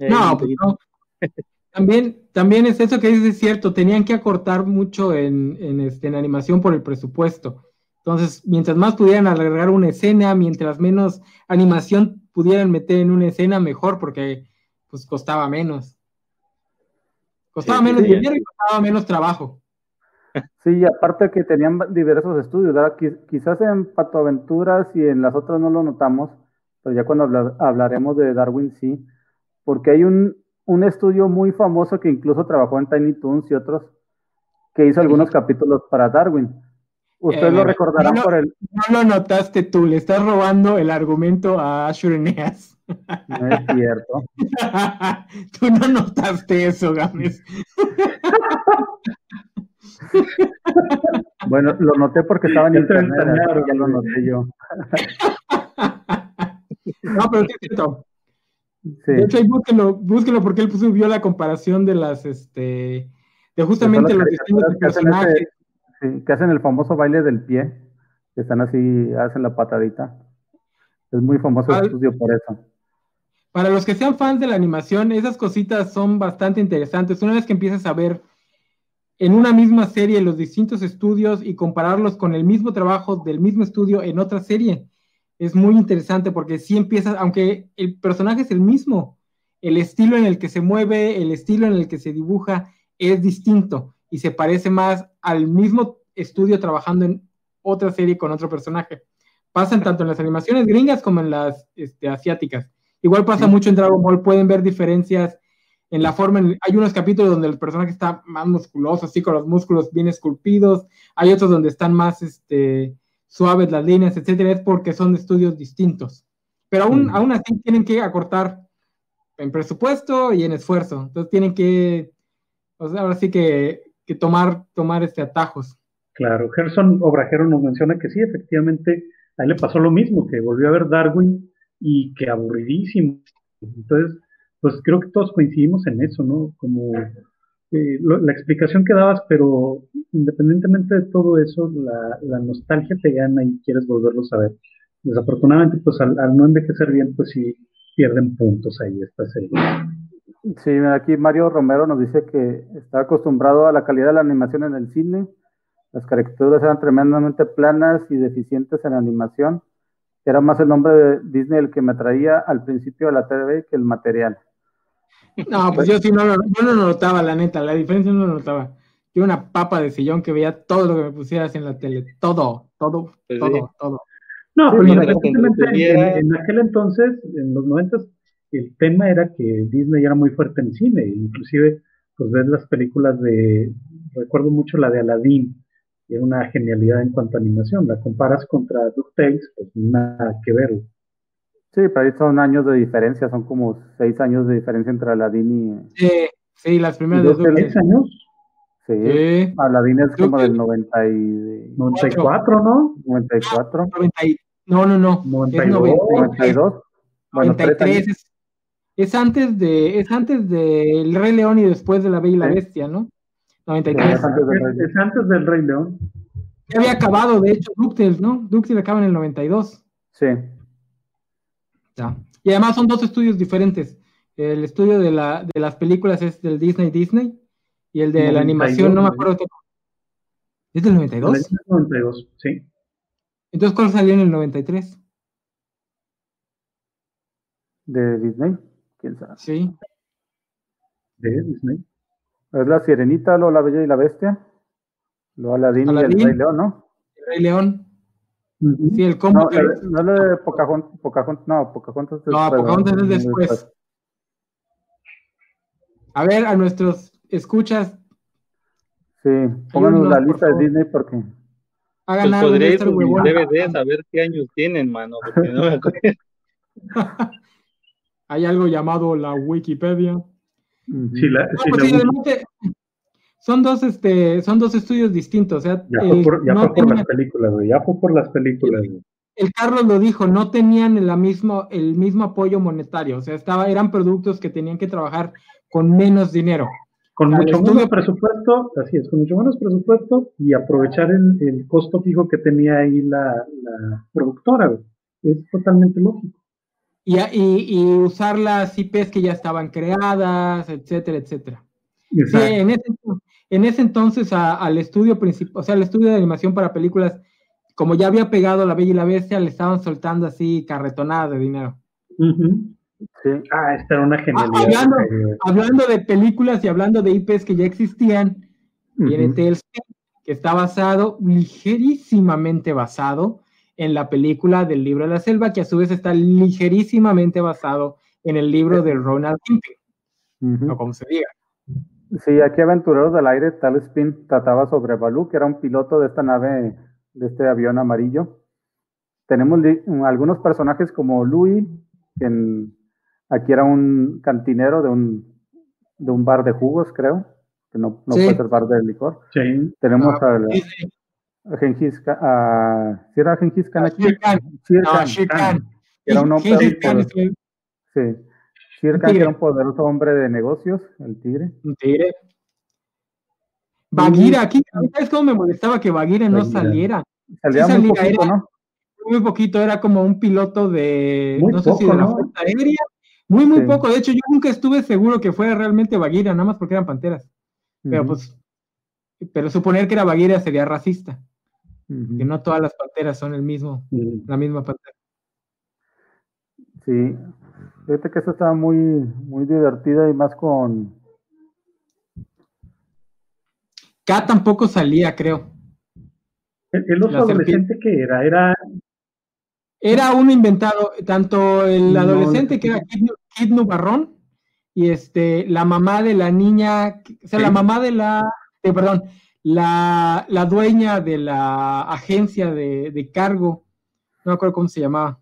No, pues no. También, también es eso que dices, es cierto, tenían que acortar mucho en, en, este, en animación por el presupuesto. Entonces, mientras más pudieran alargar una escena, mientras menos animación pudieran meter en una escena, mejor, porque pues costaba menos. Costaba menos dinero y costaba menos trabajo.
Sí, aparte que tenían diversos estudios, quizás en Pato Aventuras y en las otras no lo notamos, pero ya cuando hablaremos de Darwin sí, porque hay un, un, estudio muy famoso que incluso trabajó en Tiny Toons y otros, que hizo algunos capítulos para Darwin. Ustedes lo eh, recordarán por el...
No lo notaste tú, le estás robando el argumento a Asher
no es cierto.
Tú no notaste eso, Gámez.
bueno, lo noté porque estaba en internet, ya lo noté yo.
no, pero es cierto. De hecho, búsquelo, búsquelo porque él subió la comparación de las, este, de justamente los distintos personajes.
que hacen el famoso baile del pie, que están así, hacen la patadita. Es muy famoso el estudio por eso.
Para los que sean fans de la animación, esas cositas son bastante interesantes. Una vez que empiezas a ver en una misma serie los distintos estudios y compararlos con el mismo trabajo del mismo estudio en otra serie, es muy interesante porque si empiezas, aunque el personaje es el mismo, el estilo en el que se mueve, el estilo en el que se dibuja es distinto y se parece más al mismo estudio trabajando en otra serie con otro personaje. Pasan tanto en las animaciones gringas como en las este, asiáticas. Igual pasa mucho en Dragon Ball, pueden ver diferencias en la forma, hay unos capítulos donde el personaje está más musculoso, así con los músculos bien esculpidos, hay otros donde están más este, suaves las líneas, etcétera, es porque son estudios distintos. Pero aún, así tienen que acortar en presupuesto y en esfuerzo, entonces tienen que O sea, ahora sí que, que tomar, tomar este atajos.
Claro, Gerson Obrajero nos menciona que sí, efectivamente, a él le pasó lo mismo, que volvió a ver Darwin y que aburridísimo. Entonces, pues creo que todos coincidimos en eso, ¿no? Como eh, la explicación que dabas, pero independientemente de todo eso, la, nostalgia te gana y quieres volverlo a ver. Desafortunadamente, pues al, no envejecer bien, pues sí pierden puntos ahí esta serie.
Sí, aquí Mario Romero nos dice que está acostumbrado a la calidad de la animación en el cine. Las caricaturas eran tremendamente planas y deficientes en animación. Era más el nombre de Disney el que me traía al principio de la TV que el material.
No, pues yo sí no, yo no lo notaba, la neta, la diferencia no lo notaba. Yo una papa de sillón que veía todo lo que me pusieras en la tele, todo, todo, pues todo, todo.
No, pero en, aquel entonces, en los noventas, el tema era que Disney era muy fuerte en cine, inclusive pues ves las películas de, recuerdo mucho la de Aladdin, que era una genialidad en cuanto a animación, la comparas contra DuckTales, pues nada que ver.
Sí, pero ahí son años de diferencia, son como seis años de diferencia entre Aladdin y...
Sí, sí las primeras de
¿Seis años?
Sí, sí. Aladdin es como del 90 y...
94, ¿no?
94.
No, no, no.
92. 92.
Bueno, 93 es, es, antes de es antes de El Rey León y después de La Bella y la Bestia, ¿no? 93.
Es antes del Rey, es antes del Rey León.
Ya había acabado, de hecho, DuckTales, ¿no? DuckTales acaba en el 92.
Sí.
Y además son dos estudios diferentes. El estudio de, la, de las películas es del Disney Disney y el de la animación, no me acuerdo qué. ¿Es del 92?
92, sí.
Entonces, ¿cuál salió en el 93?
¿De Disney? ¿Quién sabe?
Sí.
¿De Disney?
Es la Sirenita, lo La Bella y la Bestia. Lo Aladín, y el Rey León, ¿no?
El Rey León. Sí, el combo.
No, no lo de Pocahontas, Pocahontas, no, Pocahontas
es después. No, Pocahontas es después. A ver, a nuestros escuchas.
Sí, pónganos la lista de Disney porque.
Hagan pues podría ir DVD a ver qué años tienen, mano, porque no me acuerdo.
Hay algo llamado la Wikipedia.
Sí, la, sí, pues
la son dos, este, son dos estudios distintos. O sea,
ya fue por, ya fue por las películas. Ya fue por las películas.
El Carlos lo dijo, no tenían la mismo, el mismo apoyo monetario. O sea, estaba, eran productos que tenían que trabajar con menos dinero.
Con mucho menos presupuesto, así es, con mucho menos presupuesto y aprovechar el, el costo fijo que tenía ahí la, la productora. Es totalmente lógico.
Y, y, y usar las IPs que ya estaban creadas, etcétera, etcétera. Sí, en ese, en ese entonces al estudio principal, o sea, al estudio de animación para películas, como ya había pegado La Bella y la Bestia, le estaban soltando así carretonadas de dinero.
sí. Ah, esta era una ah, genialidad.
hablando, de películas y hablando de IPs que ya existían, viene Tales, que está basado, ligerísimamente basado, en la película del libro de la selva, que a su vez está ligerísimamente basado en el libro de Ronald Kimping, o como se diga.
Sí, aquí Aventureros del Aire, Tal Spin trataba sobre Balú, que era un piloto de esta nave, de este avión amarillo. Tenemos algunos personajes como Louis, que aquí era un cantinero de un, de un bar de jugos, creo, que no, no puede ser bar de licor.
Sí.
Tenemos ah, a, Gengis Khan, a, ¿sí era Gengis Khan aquí?
Khan.
Era un hombre. Sí. Shirkan era un poderoso hombre de negocios, el tigre.
Un tigre. Bagira, aquí, ¿sabes cómo me molestaba que Bagira no saliera?
Salía, muy poquito, ¿no?
Muy poquito, era como un piloto de, no sé si de la Fuerza Aérea. Muy, muy poco. De hecho, yo nunca estuve seguro que fuera realmente Bagira, nada más porque eran panteras. Pero pues, pero suponer que era Bagira sería racista. Que no todas las panteras son el mismo, la misma pantera.
Sí, Fíjate que eso estaba muy, muy divertida y más con.
K tampoco salía, creo.
¿El, oso adolescente que era? Era.
Era un inventado, tanto el adolescente que era Kid, Nubarrón y este, la mamá de la niña, o sea, la mamá de la, eh, perdón, la, la, dueña de la agencia de, de, cargo, no me acuerdo cómo se llamaba.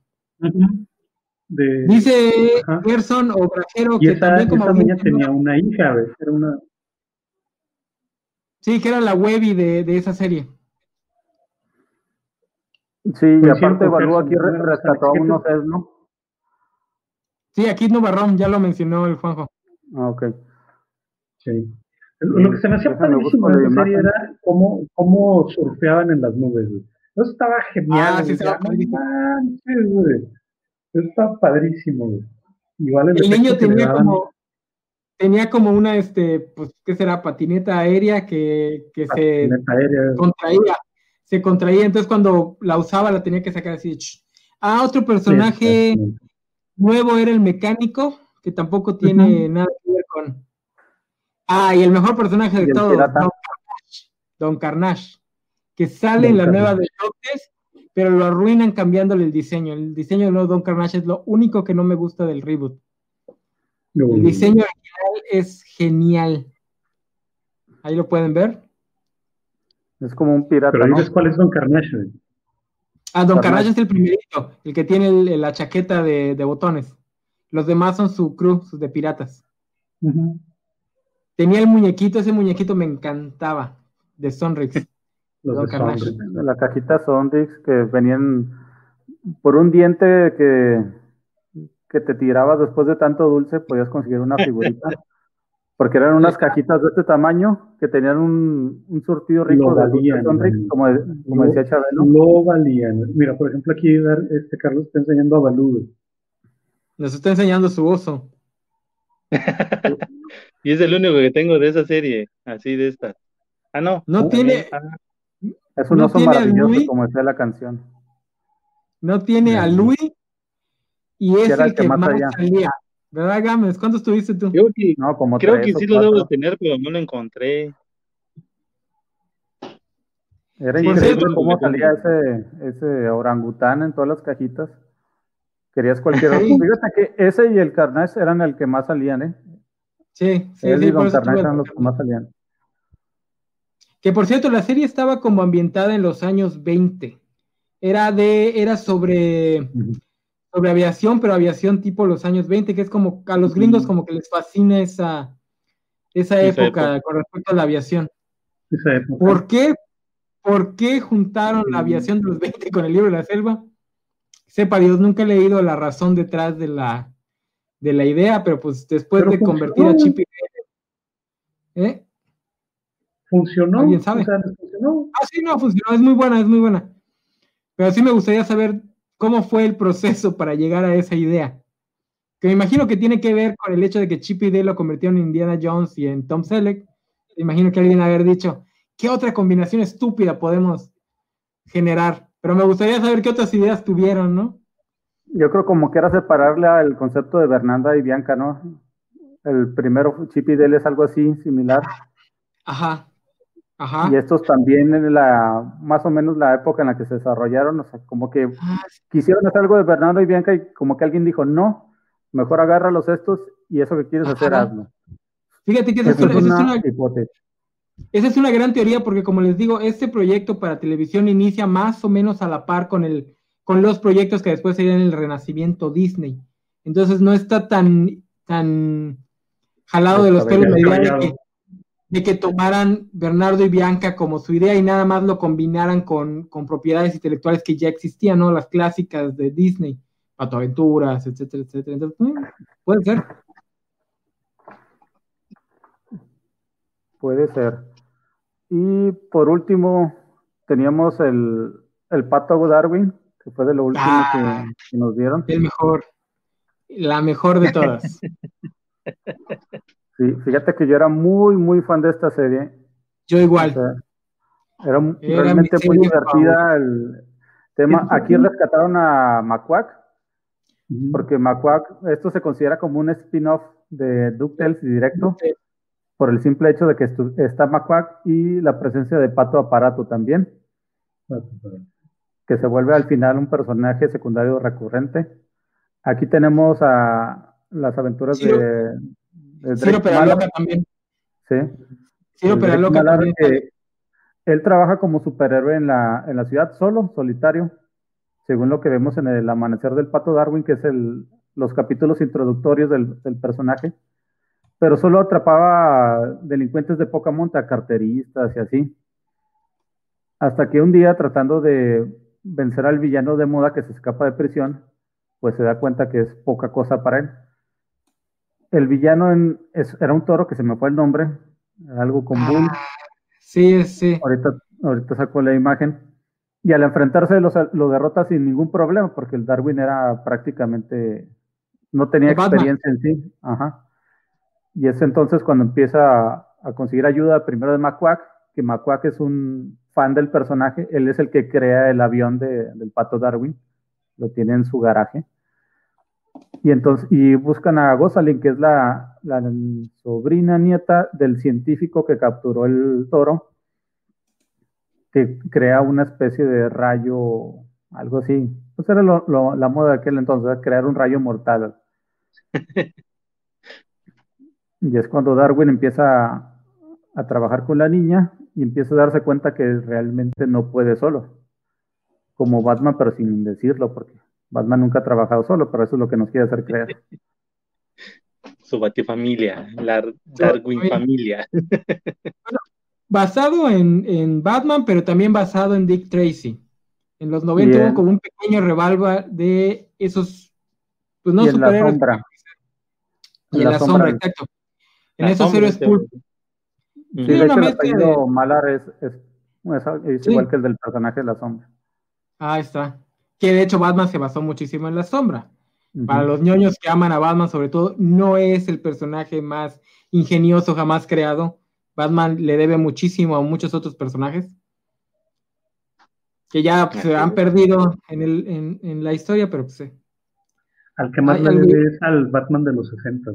Dice Gerson o Brajero
que también como esa niña tenía una hija, Era una...
Sí, que era la Webby de, de esa serie.
Sí, y aparte Balú aquí rescató a unos ¿no?
Sí, aquí no Barrón, ya lo mencionó el Juanjo.
Ah, ok.
Sí. Lo que se me hacía padrísimo de esa serie era cómo, cómo surfeaban en las nubes. Eso estaba genial. Ah, sí, estaba padrísimo. Padrísimo. Igual
el, niño tenía como, tenía como una, este, pues, ¿qué será? Patineta aérea que, que se contraía. Se contraía, entonces cuando la usaba la tenía que sacar así. Ah, otro personaje nuevo era el mecánico, que tampoco tiene nada que ver con. Ah, y el mejor personaje de todos, Don Carnage, que sale en la nueva de Doctors, pero lo arruinan cambiándole el diseño. El diseño de Don Carnage es lo único que no me gusta del reboot. El diseño original es genial. Ahí lo pueden ver.
Es como un pirata.
Pero dices cuál es Don Carnage.
Ah, Don Carnage es el primerito, el que tiene la chaqueta de, botones. Los demás son su crew, sus de piratas. Tenía el muñequito, ese muñequito me encantaba, de Sonrix.
Los de La cajita Sonrix que venían por un diente que que te tirabas después de tanto dulce, podías conseguir una figurita. porque eran unas cajitas de este tamaño que tenían un, un surtido rico de valían, como, como decía Chabelo.
Lo valían. Mira, por ejemplo, aquí este Carlos está enseñando a Baludo.
Nos está enseñando su oso.
y es el único que tengo de esa serie, así de esta. Ah, no.
No tiene. Ah.
Es un oso maravilloso, como decía la canción.
No tiene a Louis y es el que, más, salía. ¿Verdad, Gámez? ¿Cuántos tuviste tú?
Creo que, no, como creo que sí lo debo de tener, pero no lo encontré.
Era increíble cómo salía ese, ese orangután en todas las cajitas. Querías cualquier otro. Fíjate que ese y el Carnage eran el que más salían, ¿eh?
Sí, sí,
Él sí. y Don Carnage eran los que más salían.
Que por cierto, la serie estaba como ambientada en los años 20. Era de, era sobre sobre aviación, pero aviación tipo los años 20, que es como a los gringos como que les fascina esa, esa, época, con respecto a la aviación. ¿Por qué? ¿Por qué juntaron la aviación de los 20 con el libro de la selva? Sepa Dios, nunca he leído la razón detrás de la, de la idea, pero pues después de convertir a Chip
¿eh? ¿Funcionó?
¿Alguien sabe? Ah, sí, no, funcionó, es muy buena, es muy buena. Pero sí me gustaría saber cómo fue el proceso para llegar a esa idea. Que me imagino que tiene que ver con el hecho de que Chip y Dale lo convirtieron en Indiana Jones y en Tom Selleck. Me imagino que alguien haber dicho, ¿qué otra combinación estúpida podemos generar? Pero me gustaría saber qué otras ideas tuvieron, ¿no?
Yo creo como que era separarle al concepto de Bernanda y Bianca, ¿no? El primero, Chip y Dale es algo así, similar.
Ajá.
Y estos también en la, más o menos la época en la que se desarrollaron, o sea, como que ah, quisieron hacer algo de Bernardo y Bianca y como que alguien dijo, no, mejor agárralos estos y eso que quieres hacer, hazlo.
Fíjate que esa, es, una, esa es una gran teoría porque como les digo, este proyecto para televisión inicia más o menos a la par con, el, con los proyectos que después serían el renacimiento Disney. Entonces no está tan, tan jalado de los pelos que de que tomaran Bernardo y Bianca como su idea y nada más lo combinaran con, propiedades intelectuales que ya existían, ¿no? Las clásicas de Disney, Patoaventuras, etcétera, etcétera. Entonces, mm, puede ser.
Puede ser. Y por último, teníamos el, el Pato Darwin, que fue de lo último que, ah. que nos dieron.
El mejor. La mejor de todas.
Sí, fíjate que yo era muy, muy fan de esta serie.
Yo igual.
era, realmente muy divertida el tema. Aquí rescataron a Macuac, porque Macuac, esto se considera como un spin-off de DuckTales directo, por el simple hecho de que está Macuac y la presencia de Pato Aparato también, que se vuelve al final un personaje secundario recurrente. Aquí tenemos a las aventuras de
Ciro Peraloca también.
Sí.
Ciro Peraloca también.
él trabaja como superhéroe en la, en la ciudad, solo, solitario, según lo que vemos en el Amanecer del Pato Darwin, que es el, los capítulos introductorios del, personaje. pero solo atrapaba delincuentes de poca monta, carteristas y así. Hasta que un día, tratando de vencer al villano de moda que se escapa de prisión, pues se da cuenta que es poca cosa para él. El villano era un toro que se me fue el nombre, algo con Bull. Ah,
sí, sí.
Ahorita, ahorita sacó la imagen. Y al enfrentarse lo derrota sin ningún problema, porque el Darwin era prácticamente, no tenía experiencia en sí. Ajá. Y es entonces cuando empieza a, conseguir ayuda primero de McQuack, que McQuack es un fan del personaje, él es el que crea el avión del pato Darwin, lo tiene en su garaje. Y entonces, y buscan a Gosling, que es la, la sobrina nieta del científico que capturó el toro, que crea una especie de rayo, algo así. Pues era la moda de aquel entonces, crear un rayo mortal. Y es cuando Darwin empieza a, trabajar con la niña y empieza a darse cuenta que realmente no puede solo. Como Batman, pero sin decirlo, porque Batman nunca ha trabajado solo, pero eso es lo que nos quiere hacer creer.
Su batifamilia, la Darwin familia.
basado en, Batman, pero también basado en Dick Tracy. En los 90 hubo como un pequeño revalva de esos, pues no
y en La sombra.
Y en, la, sombra exacto. En esos héroes pulp.
Sí, de hecho, el apellido Malar es, es, igual que el del personaje de la sombra.
Ah, está. Que de hecho Batman se basó muchísimo en la sombra. Para los ñoños que aman a Batman, sobre todo, no es el personaje más ingenioso jamás creado. Batman le debe muchísimo a muchos otros personajes que ya pues, se han perdido en, el, en, en, la historia, pero pues sí.
Al que más le debe es al Batman de los 60.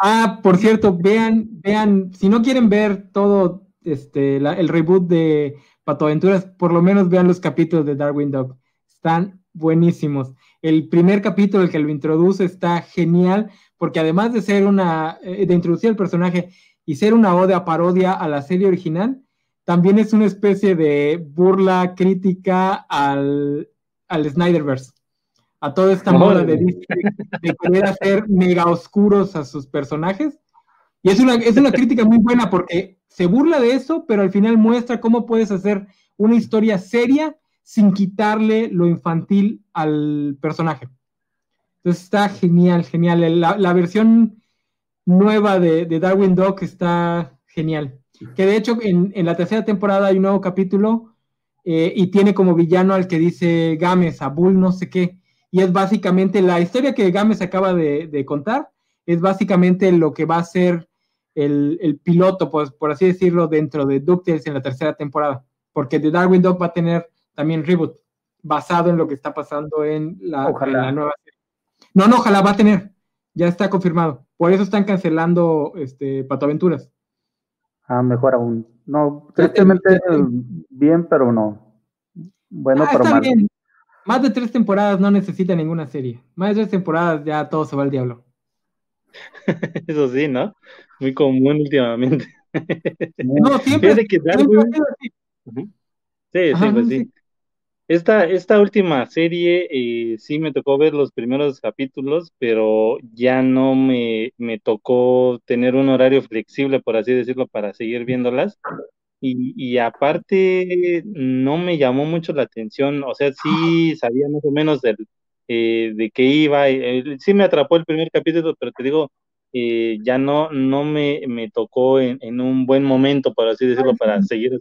ah, por cierto, vean, vean, si no quieren ver todo este, el reboot de Pato Aventuras, por lo menos vean los capítulos de Darwin Dog. Están buenísimos. El primer capítulo, el que lo introduce, está genial, porque además de ser una, eh, de introducir el personaje y ser una oda parodia a la serie original, también es una especie de burla crítica al, al Snyderverse a toda esta moda de de querer hacer mega oscuros a sus personajes. Y es una, es una crítica muy buena porque se burla de eso, pero al final muestra cómo puedes hacer una historia seria sin quitarle lo infantil al personaje. Entonces está genial, genial. La, versión nueva de, Darwin Dog está genial. Que de hecho en, la tercera temporada hay un nuevo capítulo eh, y tiene como villano al que dice Games, a Bull no sé qué y es básicamente la historia que Gámez acaba de, contar, es básicamente lo que va a ser el, piloto, pues, por así decirlo, dentro de DuckTales en la tercera temporada, porque The Darwin Dog va a tener también reboot, basado en lo que está pasando en la, nueva serie. No, no, ojalá va a tener, ya está confirmado, por eso están cancelando este, Pato Aventuras.
Ah, mejor aún. No, tristemente bien, pero no. Bueno, ah, pero mal.
Más de tres temporadas no necesita ninguna serie. Más de tres temporadas ya todo se va al diablo.
Eso sí, ¿no? Muy común últimamente.
No, siempre.
Que Sí, sí, pues sí. Esta, esta última serie eh, sí me tocó ver los primeros capítulos, pero ya no me, me tocó tener un horario flexible, por así decirlo, para seguir viéndolas. Y, aparte no me llamó mucho la atención, o sea, sí sabía más o menos del, eh, de qué iba, eh, sí me atrapó el primer capítulo, pero te digo, eh, ya no, no me, me tocó en, en, un buen momento, por así decirlo, para seguir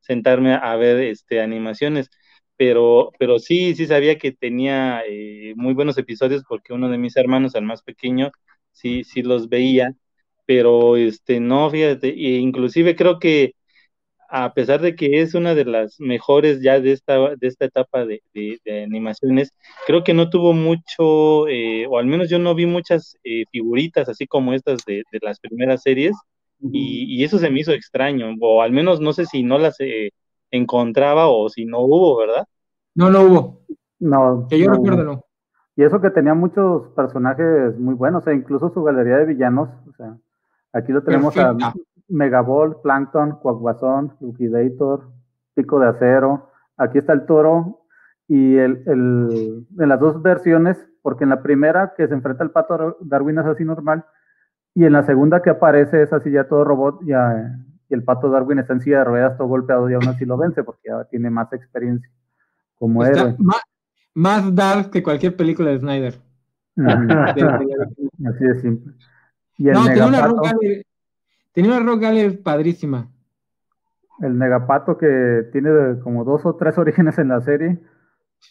sentarme a ver este, animaciones, pero, pero sí, sí sabía que tenía muy buenos episodios porque uno de mis hermanos, el más pequeño, sí, sí los veía, pero este, no, fíjate, e inclusive creo que a pesar de que es una de las mejores ya de esta, de esta etapa de, animaciones, creo que no tuvo mucho, eh, o al menos yo no vi muchas eh, figuritas así como estas de, las primeras series, y, eso se me hizo extraño, o al menos no sé si no las eh, encontraba o si no hubo, ¿verdad?
No, no hubo.
No.
Que yo recuerdo, no.
Y eso que tenía muchos personajes muy buenos, e incluso su galería de villanos, o sea, aquí lo tenemos a Megaball, Plankton, Quackguasón, Liquidator, Pico de Acero. Aquí está el toro Y el, el, en las dos versiones, porque en la primera que se enfrenta el pato Darwin es así normal, y en la segunda que aparece es así ya todo robot, ya, y el pato Darwin está en silla de ruedas, todo golpeado, y aún así lo vence porque ya tiene más experiencia como héroe.
Más, más dark que cualquier película de Snyder.
así de simple.
no, tenía una, rock tenía una rock padrísima.
El Negapato que tiene como dos o tres orígenes en la serie,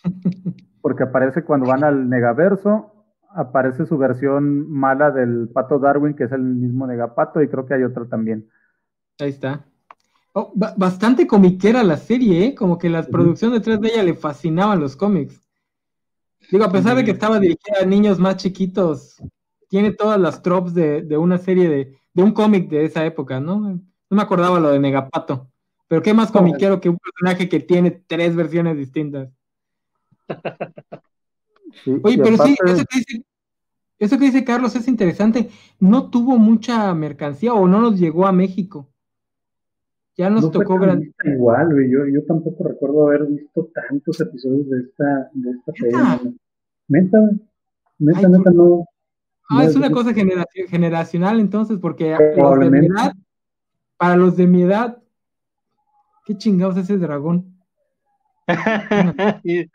porque aparece cuando van al Negaverso, aparece su versión mala del Pato Darwin, que es el mismo Negapato, y creo que hay otra también.
Ahí está. Oh, bastante comiquera la serie, ¿eh? Como que las producciones detrás de ella le fascinaban los cómics. Digo, a pesar de que estaba dirigida a niños más chiquitos, tiene todas las tropes de, una serie de, de un cómic de esa época, ¿no? No me acordaba lo de Negapato. Pero qué más comiquero que un personaje que tiene tres versiones distintas. Oye, pero sí, eso que, dice, Carlos es interesante. No tuvo mucha mercancía o no nos llegó a México. Ya nos tocó
grande. Igual, güey. Yo, yo tampoco recuerdo haber visto tantos episodios de esta, de esta serie. Meta, meta, meta, no.
Ah, es una cosa generacional entonces, porque los de mi edad, para los de mi edad, ¿Qué chingados es ese dragón?
¿Y,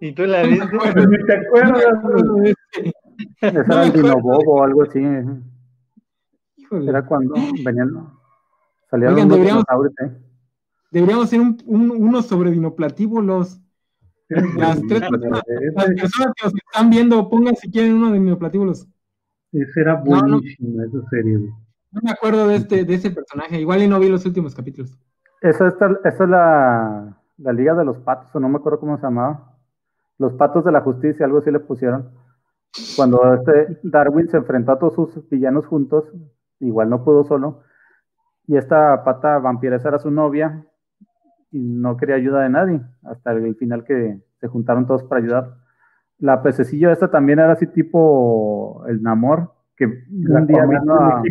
¿Y, tú la viste?
No te acuerdas.
Era el Dinobobo o algo así. Híjole. Era cuando venían. Salían Oigan,
deberíamos, ¿eh? deberíamos hacer un, un, uno sobre dinoplatíbulos. Las tres personas, las personas que nos están viendo, pongan si quieren uno de dinoplatíbulos.
Ese era buenísimo, no, no, esa serie.
No me acuerdo de este, de ese personaje, igual y no vi los últimos capítulos.
Esa, esa es la, la, Liga de los Patos, o no me acuerdo cómo se llamaba. Los Patos de la Justicia, algo así le pusieron. Cuando este Darwin se enfrentó a todos sus villanos juntos, igual no pudo solo. Y esta pata vampiresa era su novia y no quería ayuda de nadie, hasta el final que se juntaron todos para ayudar. La pececilla esta también era así tipo el Namor, que un día vino a...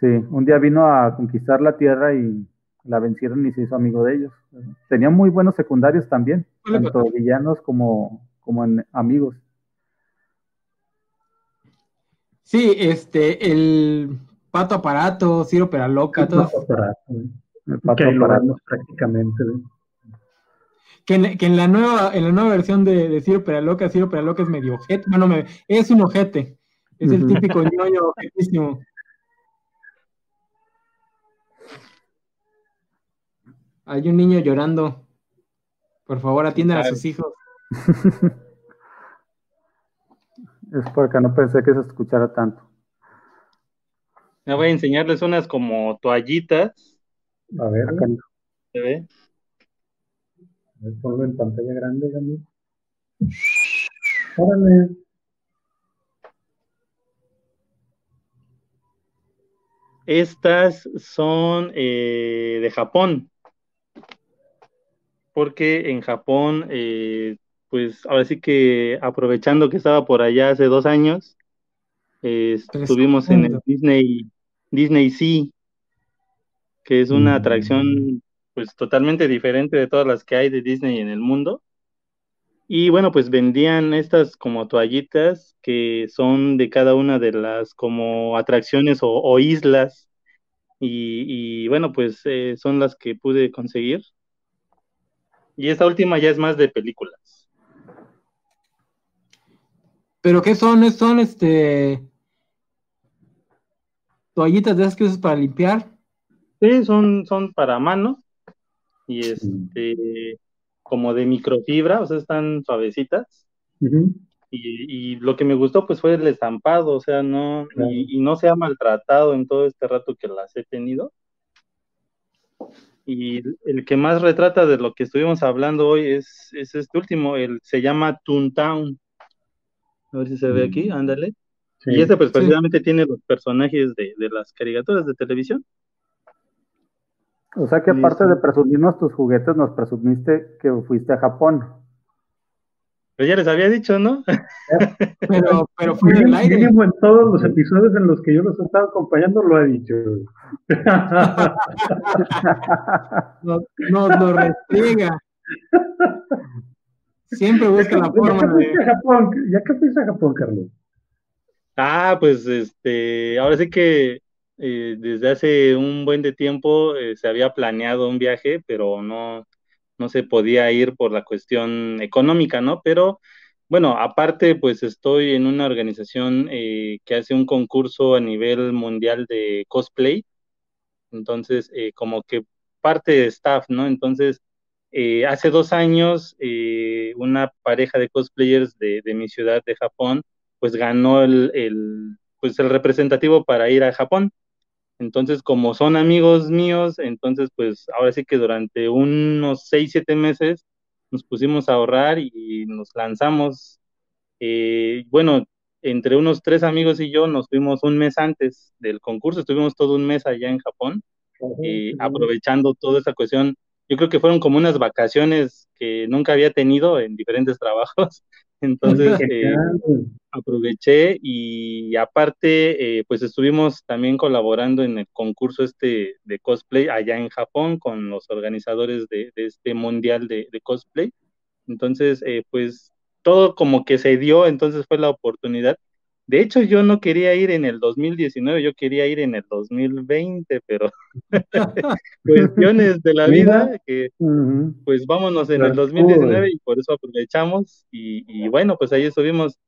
Sí, un día vino a conquistar la Tierra y la vencieron y se hizo amigo de ellos. Tenía muy buenos secundarios también, tanto villanos como, como amigos.
Sí, este, el pato aparato, Ciro Peraloca, el
pato aparato, pato aparato prácticamente.
Que en, que en, la nueva, en la nueva versión de, de Ciro Peraloca, Ciro Peraloca es medio ojete, bueno, me, es un ojete, es el típico ñoño ojetísimo. Hay un niño llorando. Por favor, atiendan a sus hijos.
es porque no pensé que se escuchara tanto.
Me voy a enseñarles unas como toallitas.
A ver. Acá.
¿Se ve?
Ponlo en pantalla grande, también. Órale.
Estas son eh, de Japón porque en Japón, eh, pues ahora sí que aprovechando que estaba por allá hace dos años, eh, estuvimos en el Disney, Disney Sea, que es una atracción pues totalmente diferente de todas las que hay de Disney en el mundo. Y bueno, pues vendían estas como toallitas que son de cada una de las como atracciones o, islas. Y, bueno, pues eh, son las que pude conseguir. Y esta última ya es más de películas.
¿Pero qué son? ¿Son este toallitas de esas que usas para limpiar?
Sí, son, son para mano. Y este, como de microfibra, o sea, están suavecitas. y, lo que me gustó pues fue el estampado, o sea, no, y, y, no se ha maltratado en todo este rato que las he tenido. Y el que más retrata de lo que estuvimos hablando hoy es, este último, el, se llama Toontown. A ver si se ve aquí, mm. ándale. y este pues precisamente tiene los personajes de, las caricaturas de televisión.
O sea que aparte de presumirnos tus juguetes, nos presumiste que fuiste a Japón.
Pues ya les había dicho, ¿no?
pero, pero fue
en el aire. en todos los episodios en los que yo los he estado acompañando lo he dicho.
nos, lo restriega. Siempre busca la forma
de. Japón, ¿Ya qué fuiste a Japón, Carlos?
Ah, pues este, ahora sí que eh, desde hace un buen de tiempo eh, se había planeado un viaje, pero no, no se podía ir por la cuestión económica, ¿no? Pero bueno, aparte, pues estoy en una organización eh, que hace un concurso a nivel mundial de cosplay, entonces como que parte de staff, ¿no? Entonces, hace dos años, una pareja de cosplayers de, de mi ciudad de Japón, pues ganó el, el, pues el representativo para ir a Japón. Entonces, como son amigos míos, entonces, pues ahora sí que durante unos seis, siete meses nos pusimos a ahorrar y nos lanzamos. Eh, bueno, entre unos tres amigos y yo nos fuimos un mes antes del concurso, estuvimos todo un mes allá en Japón, eh, aprovechando toda esa cuestión. Yo creo que fueron como unas vacaciones que nunca había tenido en diferentes trabajos. Entonces, eh, aproveché y aparte, eh, pues estuvimos también colaborando en el concurso este de cosplay allá en Japón con los organizadores de, este mundial de, cosplay. Entonces, eh, pues todo como que se dio, entonces fue la oportunidad. De hecho, yo no quería ir en el 2019, yo quería ir en el 2020, pero cuestiones de la vida que pues vámonos en el 2019 y por eso aprovechamos y, y bueno, pues ahí estuvimos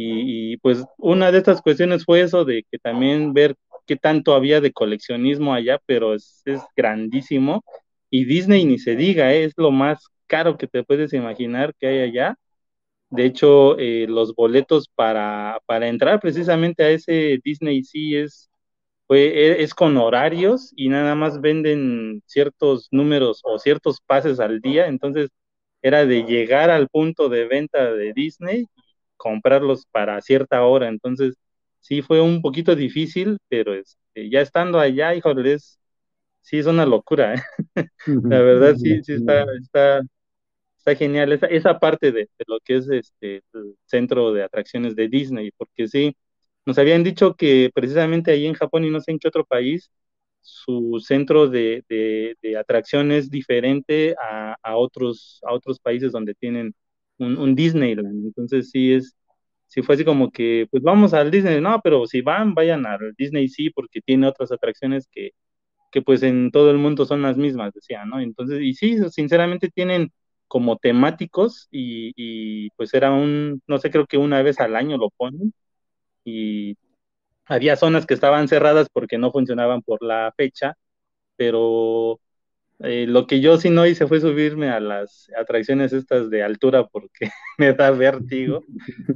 y, pues una de estas cuestiones fue eso de que también ver qué tanto había de coleccionismo allá, pero es, grandísimo. Y Disney ni se diga, ¿eh? es lo más caro que te puedes imaginar que hay allá. De hecho, eh, los boletos para, para entrar precisamente a ese Disney sí es, e, es con horarios y nada más venden ciertos números o ciertos pases al día. Entonces, era de llegar al punto de venta de Disney comprarlos para cierta hora. Entonces, sí fue un poquito difícil, pero este, ya estando allá, híjole, es, sí es una locura. ¿eh? La verdad, sí, sí está, está, genial esa, parte de, lo que es este el centro de atracciones de Disney, porque sí, nos habían dicho que precisamente ahí en Japón y no sé en qué otro país, su centro de, de, atracción es diferente a, a, otros, a otros países donde tienen un, Disneyland. Entonces sí es, sí fue así como que, pues vamos al Disney, no, pero si van, vayan al Disney sí, porque tiene otras atracciones que, que pues en todo el mundo son las mismas, decía, ¿no? Entonces, y sí, sinceramente tienen como temáticos y, y pues era un, no sé, creo que una vez al año lo ponen y había zonas que estaban cerradas porque no funcionaban por la fecha, pero eh, lo que yo sí no hice fue subirme a las atracciones estas de altura porque me da vértigo.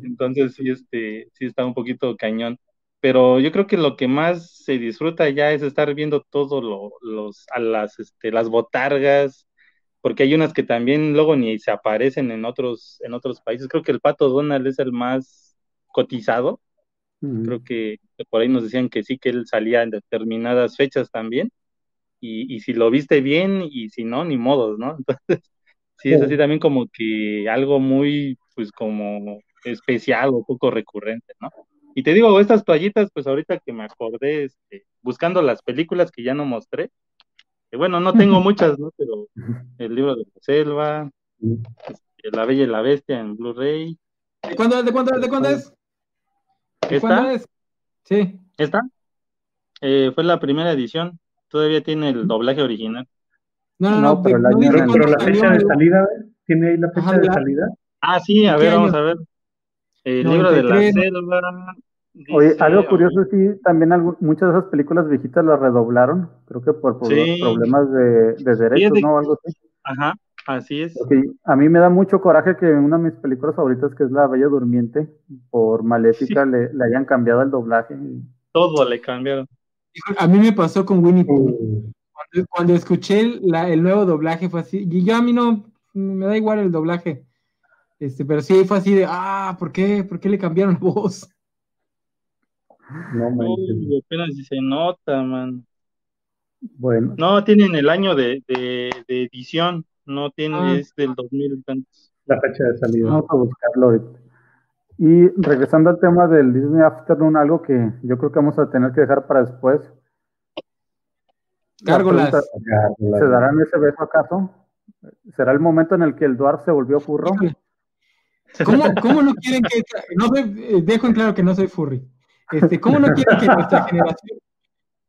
Entonces sí, este, sí está un poquito cañón. Pero yo creo que lo que más se disfruta ya es estar viendo todos los, a las, este, las botargas, porque hay unas que también luego ni se aparecen en otros, en otros países. Creo que el pato Donald es el más cotizado. Creo que por ahí nos decían que sí, que él salía en determinadas fechas también y, si lo viste bien y si no, ni modos, ¿no? Entonces, sí, es así también como que algo muy, pues como especial o poco recurrente, ¿no? Y te digo, estas toallitas, pues ahorita que me acordé, este, buscando las películas que ya no mostré, que bueno, no tengo muchas, ¿no? Pero el libro de la selva, este, La Bella y la Bestia en Blu-ray.
¿De cuándo es? ¿De cuándo es? ¿De cuándo es?
¿De cuándo
es? Sí.
¿Esta? Eh, fue la primera edición todavía tiene el doblaje original.
No, no, no, pero, la, fecha de salida, ¿tiene ahí la fecha de salida?
Ah, sí, a ver, vamos a ver. El libro de la selva.
Oye, algo curioso, sí, también muchas de esas películas viejitas las redoblaron, creo que por, problemas de, de derechos, ¿no? Algo así.
Ajá, así es.
A mí me da mucho coraje que una de mis películas favoritas, que es La Bella Durmiente, por Maléfica, le, le, hayan cambiado el doblaje.
Todo le cambiaron.
A mí me pasó con Winnie Pooh. Cuando, escuché el, nuevo doblaje fue así, y yo a mí no, me da igual el doblaje, este, pero sí fue así de, ah, ¿por qué? ¿Por qué le cambiaron voz?
No, man. apenas se nota, man.
Bueno.
No, tienen el año de, edición, no tiene, ah. es del 2000
La fecha de salida.
Vamos a buscarlo. Y regresando al tema del Disney Afternoon, algo que yo creo que vamos a tener que dejar para después.
Cárgolas.
¿Se darán ese beso acaso? ¿Será el momento en el que el Dwarf se volvió furro?
¿Cómo, ¿Cómo, no quieren que.? No soy, dejo en claro que no soy furry. Este, ¿Cómo no quieren que nuestra generación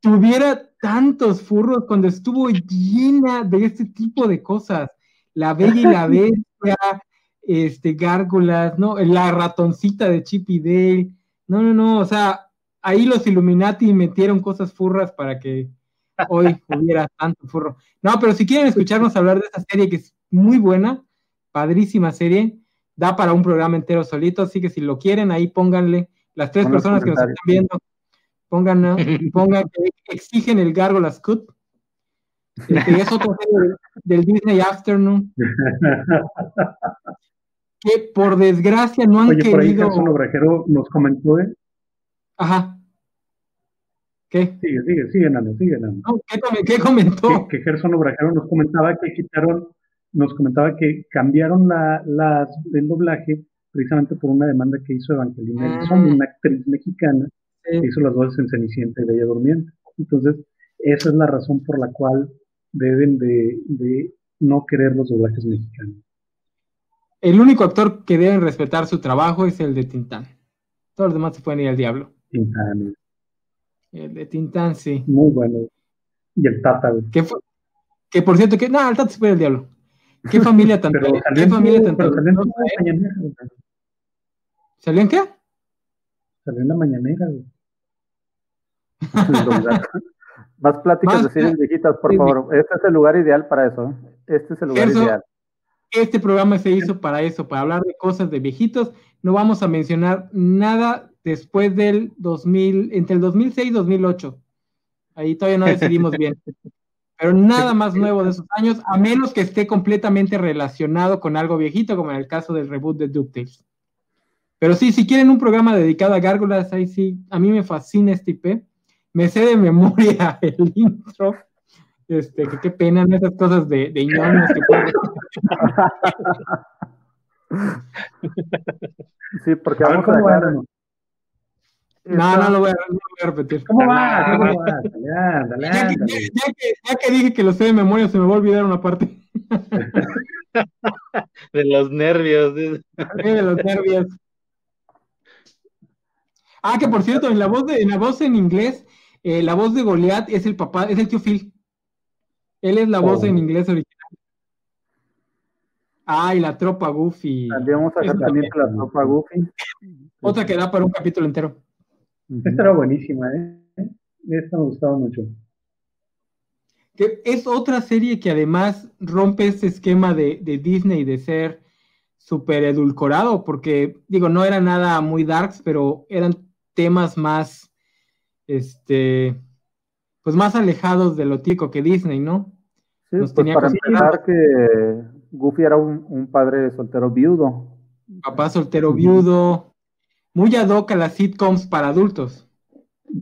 tuviera tantos furros cuando estuvo llena de este tipo de cosas? La Bella y la Bestia, este, Gárgolas, ¿no? La ratoncita de Chip y Dale. No, no, no, o sea, ahí los Illuminati metieron cosas furras para que hoy hubiera tanto furro. No, pero si quieren escucharnos hablar de esta serie que es muy buena, padrísima serie, da para un programa entero solito, así que si lo quieren, ahí pónganle las tres personas que nos están viendo, pongan, pongan que exigen el Gárgolas Cut. Este, es otro serie del Disney Afternoon. que por desgracia no han
Oye,
querido.
Por ahí Obrajero nos comentó, ¿eh?
Ajá. ¿Qué?
Sigue, sigue, sigue, Nano, sigue, Nano.
¿qué, ¿qué, comentó?
Que, que Gerson Obrajero nos comentaba que quitaron, nos comentaba que cambiaron la, las, el doblaje precisamente por una demanda que hizo Evangelina ah. una actriz mexicana, que hizo las voces en Cenicienta y Bella Durmiente. Entonces, esa es la razón por la cual deben de, de no querer los doblajes mexicanos.
El único actor que deben respetar su trabajo es el de Tintán. Todos los demás se pueden ir al diablo.
Tintán.
El de Tintán, sí.
Muy bueno. Y el Tata.
Que, que por cierto, que no, el Tata se puede ir al diablo. ¿Qué familia tan ¿Qué familia tan ¿Salió en qué?
Salió en la mañanera,
Más pláticas de series viejitas, por favor. Este es el lugar ideal para eso. ¿eh? Este es el lugar ideal.
Este programa se hizo para eso, para hablar de cosas de viejitos. No vamos a mencionar nada después del 2000, entre el 2006 y 2008. Ahí todavía no decidimos bien. Pero nada más nuevo de esos años, a menos que esté completamente relacionado con algo viejito, como en el caso del reboot de DuckTales. Pero sí, si quieren un programa dedicado a gárgolas, ahí sí, a mí me fascina este IP. Me sé de memoria el intro este, que qué pena esas cosas de, de que
Sí, porque vamos a dejar...
No, no lo voy a, no lo voy a repetir.
¿Cómo va? ¿Cómo va? Ya,
ya, que, ya, que, dije que lo sé de memoria, se me va a olvidar una parte.
de los nervios.
Sí, de los nervios. Ah, que por cierto, en la voz, de, en, la voz en inglés, eh, la voz de Goliath es el papá, es el tío Phil. Él es la voz en oh. inglés original. Ay, la tropa Goofy.
También vamos a sacar también la tropa Goofy.
Otra que da para un capítulo entero.
Esta era buenísima, ¿eh? Esta me gustaba mucho.
Que es otra serie que además rompe ese esquema de, de Disney de ser súper edulcorado, porque digo, no era nada muy darks, pero eran temas más, este, pues más alejados de lo típico que Disney, ¿no?
Sí, pues para empezar que Goofy era un, padre soltero viudo.
Papá soltero viudo, muy ad hoc a las sitcoms para adultos.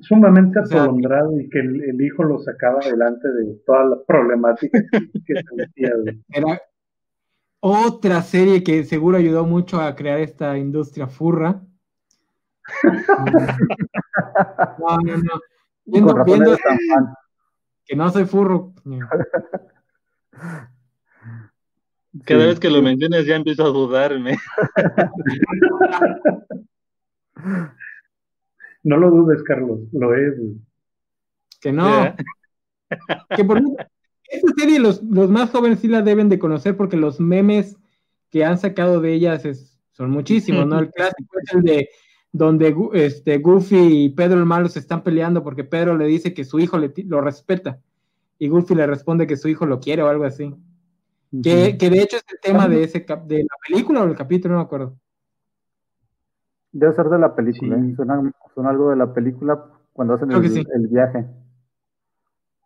Sumamente atolondrado y que el, hijo lo sacaba adelante de toda la problemática que se metía.
Era otra serie que seguro ayudó mucho a crear esta industria furra. no, no, no. Viendo, viendo que no soy furro.
Cada vez que lo mencionas ya empiezo a dudarme.
No lo dudes, Carlos, lo es.
Que no. que por esta serie los, los, más jóvenes sí la deben de conocer porque los memes que han sacado de ellas son muchísimos, ¿no? El clásico es el de donde este, Goofy y Pedro el malo se están peleando porque Pedro le dice que su hijo le, lo respeta y Goofy le responde que su hijo lo quiere o algo así. que, de hecho es el tema de, ese de la película o el capítulo, no me acuerdo.
Debe ser de la película, ¿eh? suena, algo de la película cuando hacen el, viaje.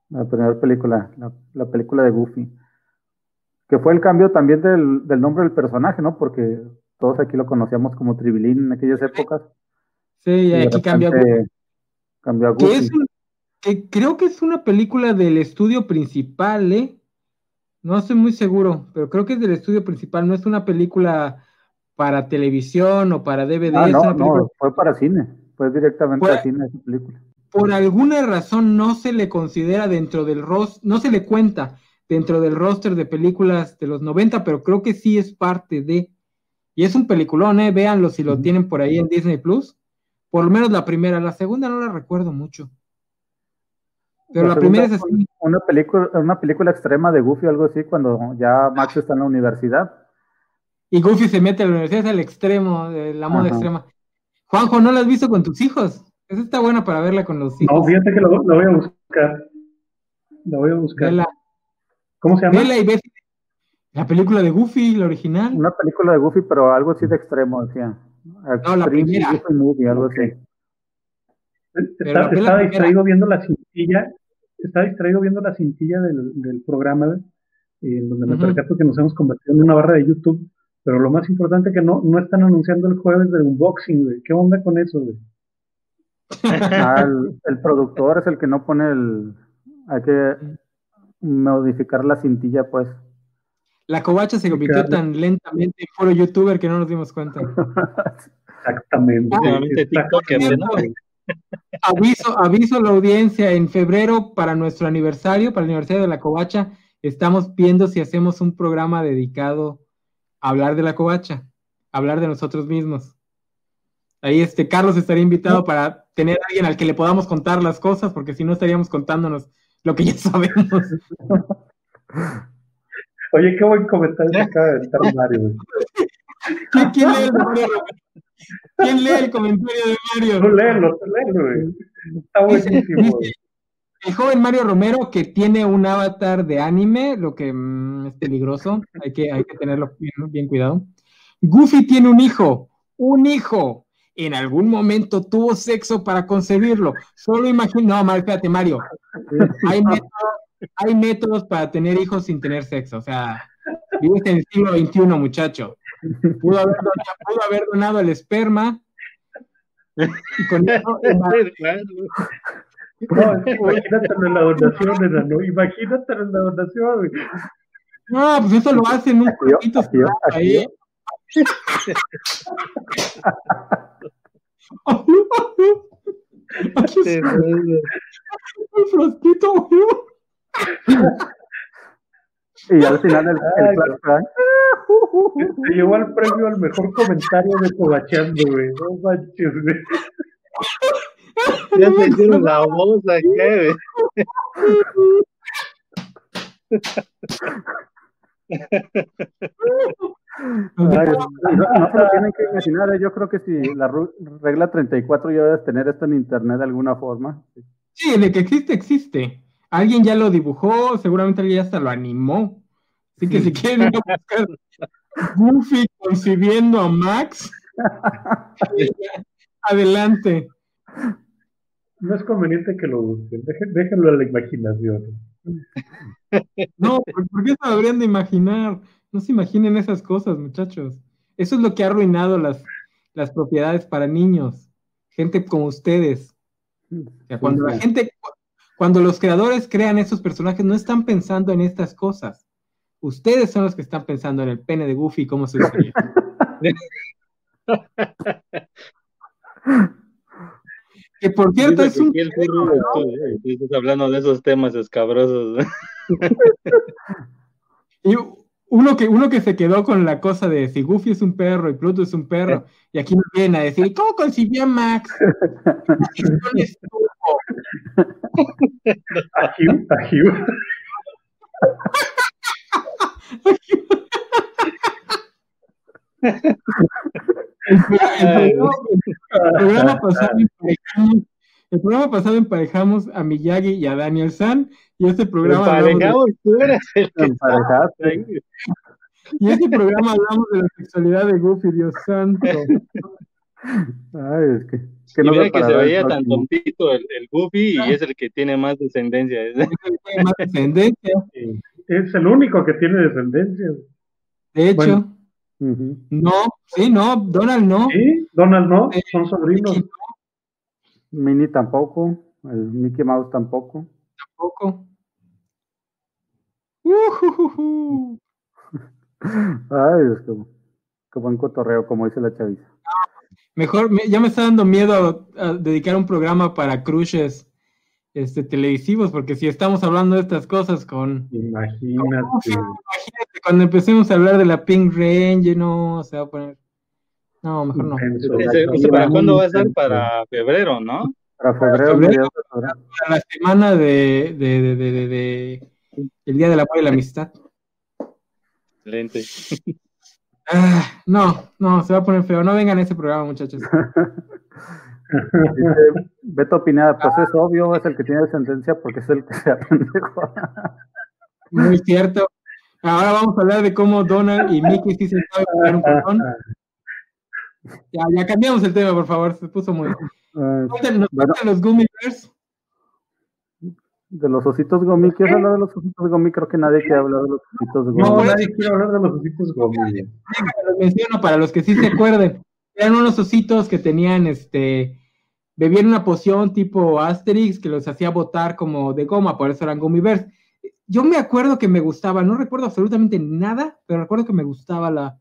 La primera película, la, película de Goofy. Que fue el cambio también del, del nombre del personaje, ¿no? Porque todos aquí lo conocíamos como Tribilín en aquellas épocas.
Sí, y aquí cambió.
Cambió a
que creo que es una película del estudio principal, ¿eh? No estoy muy seguro, pero creo que es del estudio principal, no es una película para televisión o para DVD.
Ah, no, no, fue para cine, fue directamente para cine esa película.
Por alguna razón no se le considera dentro del rostro, no se le cuenta dentro del roster de películas de los 90, pero creo que sí es parte de. Y es un peliculón, ¿eh? Véanlo si lo tienen por ahí en Disney Plus. Por lo menos la primera, la segunda no la recuerdo mucho. Pero la, primera es así.
Una película, una película extrema de Goofy o algo así, cuando ya Max está en la universidad.
Y Goofy se mete a la universidad, es el extremo, de la moda extrema. Juanjo, ¿no la has visto con tus hijos? Esa está buena para verla con los hijos.
No, fíjate que lo, voy a buscar. La voy a buscar. ¿Cómo se llama?
Vela y la película de Goofy, la original.
Una película de Goofy, pero algo así de extremo, decía.
No, la primera.
Movie, algo así.
Está, distraído viendo la cintilla, está distraído viendo la cintilla del, del programa, eh, en donde me percato que nos hemos convertido en una barra de YouTube, pero lo más importante que no, no están anunciando el jueves del unboxing, güey. ¿Qué onda con eso, güey?
Ah, el, productor es el que no pone el. Hay que modificar la cintilla, pues.
La covacha se convirtió tan lentamente en foro youtuber que no nos dimos cuenta.
Exactamente.
aviso, aviso a la audiencia, en febrero para nuestro aniversario, para el aniversario de la covacha, estamos viendo si hacemos un programa dedicado a hablar de la covacha, hablar de nosotros mismos. Ahí este Carlos estaría invitado para tener a alguien al que le podamos contar las cosas, porque si no estaríamos contándonos lo que ya sabemos.
Oye, qué buen comentario acaba de estar Mario.
¿Quién, lee el ¿Quién lee el comentario de Mario?
Tú léelo, tú léelo, Está buenísimo.
El joven Mario Romero que tiene un avatar de anime, lo que mm, es peligroso, hay que, hay que tenerlo bien, cuidado. Goofy tiene un hijo, un hijo. En algún momento tuvo sexo para concebirlo. Solo imagino, no, espérate, Mario. Hay métodos, hay métodos para tener hijos sin tener sexo. O sea, vives en el siglo XXI, muchacho. Pudo haber, pudo haber donado el esperma. Y con eso,
no, imagínate en la donación, ¿no? Imagínate en la donación.
No, pues eso lo hacen un poquito ahí. Un frasquito,
y al final el, el flashback.
Se llevó el premio al mejor comentario de Cobachando, güey. No manches, güey.
Ya se hicieron la voz güey.
no, se lo tienen que imaginar, ¿eh? yo creo que si la regla 34 ya debes tener esto en internet de alguna forma.
Sí, de que existe, existe. Alguien ya lo dibujó, seguramente alguien ya hasta lo animó. Así que si quieren buscar Goofy concibiendo a Max, adelante.
No es conveniente que lo busquen, déjenlo a la imaginación.
No, ¿por qué se deberían de imaginar? No se imaginen esas cosas, muchachos. Eso es lo que ha arruinado las, las propiedades para niños. Gente como ustedes. cuando la gente, cuando los creadores crean esos personajes, no están pensando en estas cosas. Ustedes son los que están pensando en el pene de Goofy y cómo se usaría. que por cierto es un.
Estás hablando de esos temas escabrosos.
y uno que, uno que se quedó con la cosa de si Goofy es un perro y Pluto es un perro, y aquí nos vienen a decir, ¿cómo concibió a Max? El, programa pasado emparejamos, el programa pasado emparejamos a Miyagi y a Daniel San y este programa
emparejamos, tú eres el que
y este programa hablamos de la sexualidad de Goofy, Dios santo.
Ay, es que
que, no mira que se veía tan tontito el, el Goofy y es el que tiene más descendencia. Es el que tiene
más descendencia.
Es el único que tiene descendencia.
De hecho, no, sí, no, Donald no.
Sí, Donald no, eh, son sobrinos.
Minnie tampoco, el Mickey Mouse tampoco.
Tampoco. Uh,
Ay, es como, como un cotorreo, como dice la chaviza.
Mejor, ya me está dando miedo a, dedicar un programa para crushes este, televisivos, porque si estamos hablando de estas cosas con...
Imagínate.
imagínate, cuando empecemos a hablar de la Pink Range, no, se va a poner... No, mejor no.
¿Para cuándo va a ser? Para febrero, ¿no?
Para febrero.
Para la semana de, de, de, de, de el Día del Amor y la Amistad.
Excelente.
Ah, no, no, se va a poner feo. No vengan a ese programa, muchachos.
Dice Beto Pineda, pues es obvio, es el que tiene sentencia porque es el que se pendejo.
Muy cierto. Ahora vamos a hablar de cómo Donald y Mickey sí se saben un montón. Ya, ya cambiamos el tema, por favor, se puso muy. Uh, ¿Nos bueno, los Gummy Bears?
De los ositos gomi, ¿quieres hablar de los ositos gomi? Creo que nadie quiere hablar de los ositos gomi.
No, nadie quiere hablar de los ositos gomi.
Los menciono para los que sí se acuerden. Eran unos ositos que tenían, este, bebían una poción tipo Asterix que los hacía botar como de goma, por eso eran Gummy Bears. Yo me acuerdo que me gustaba, no recuerdo absolutamente nada, pero recuerdo que me gustaba la,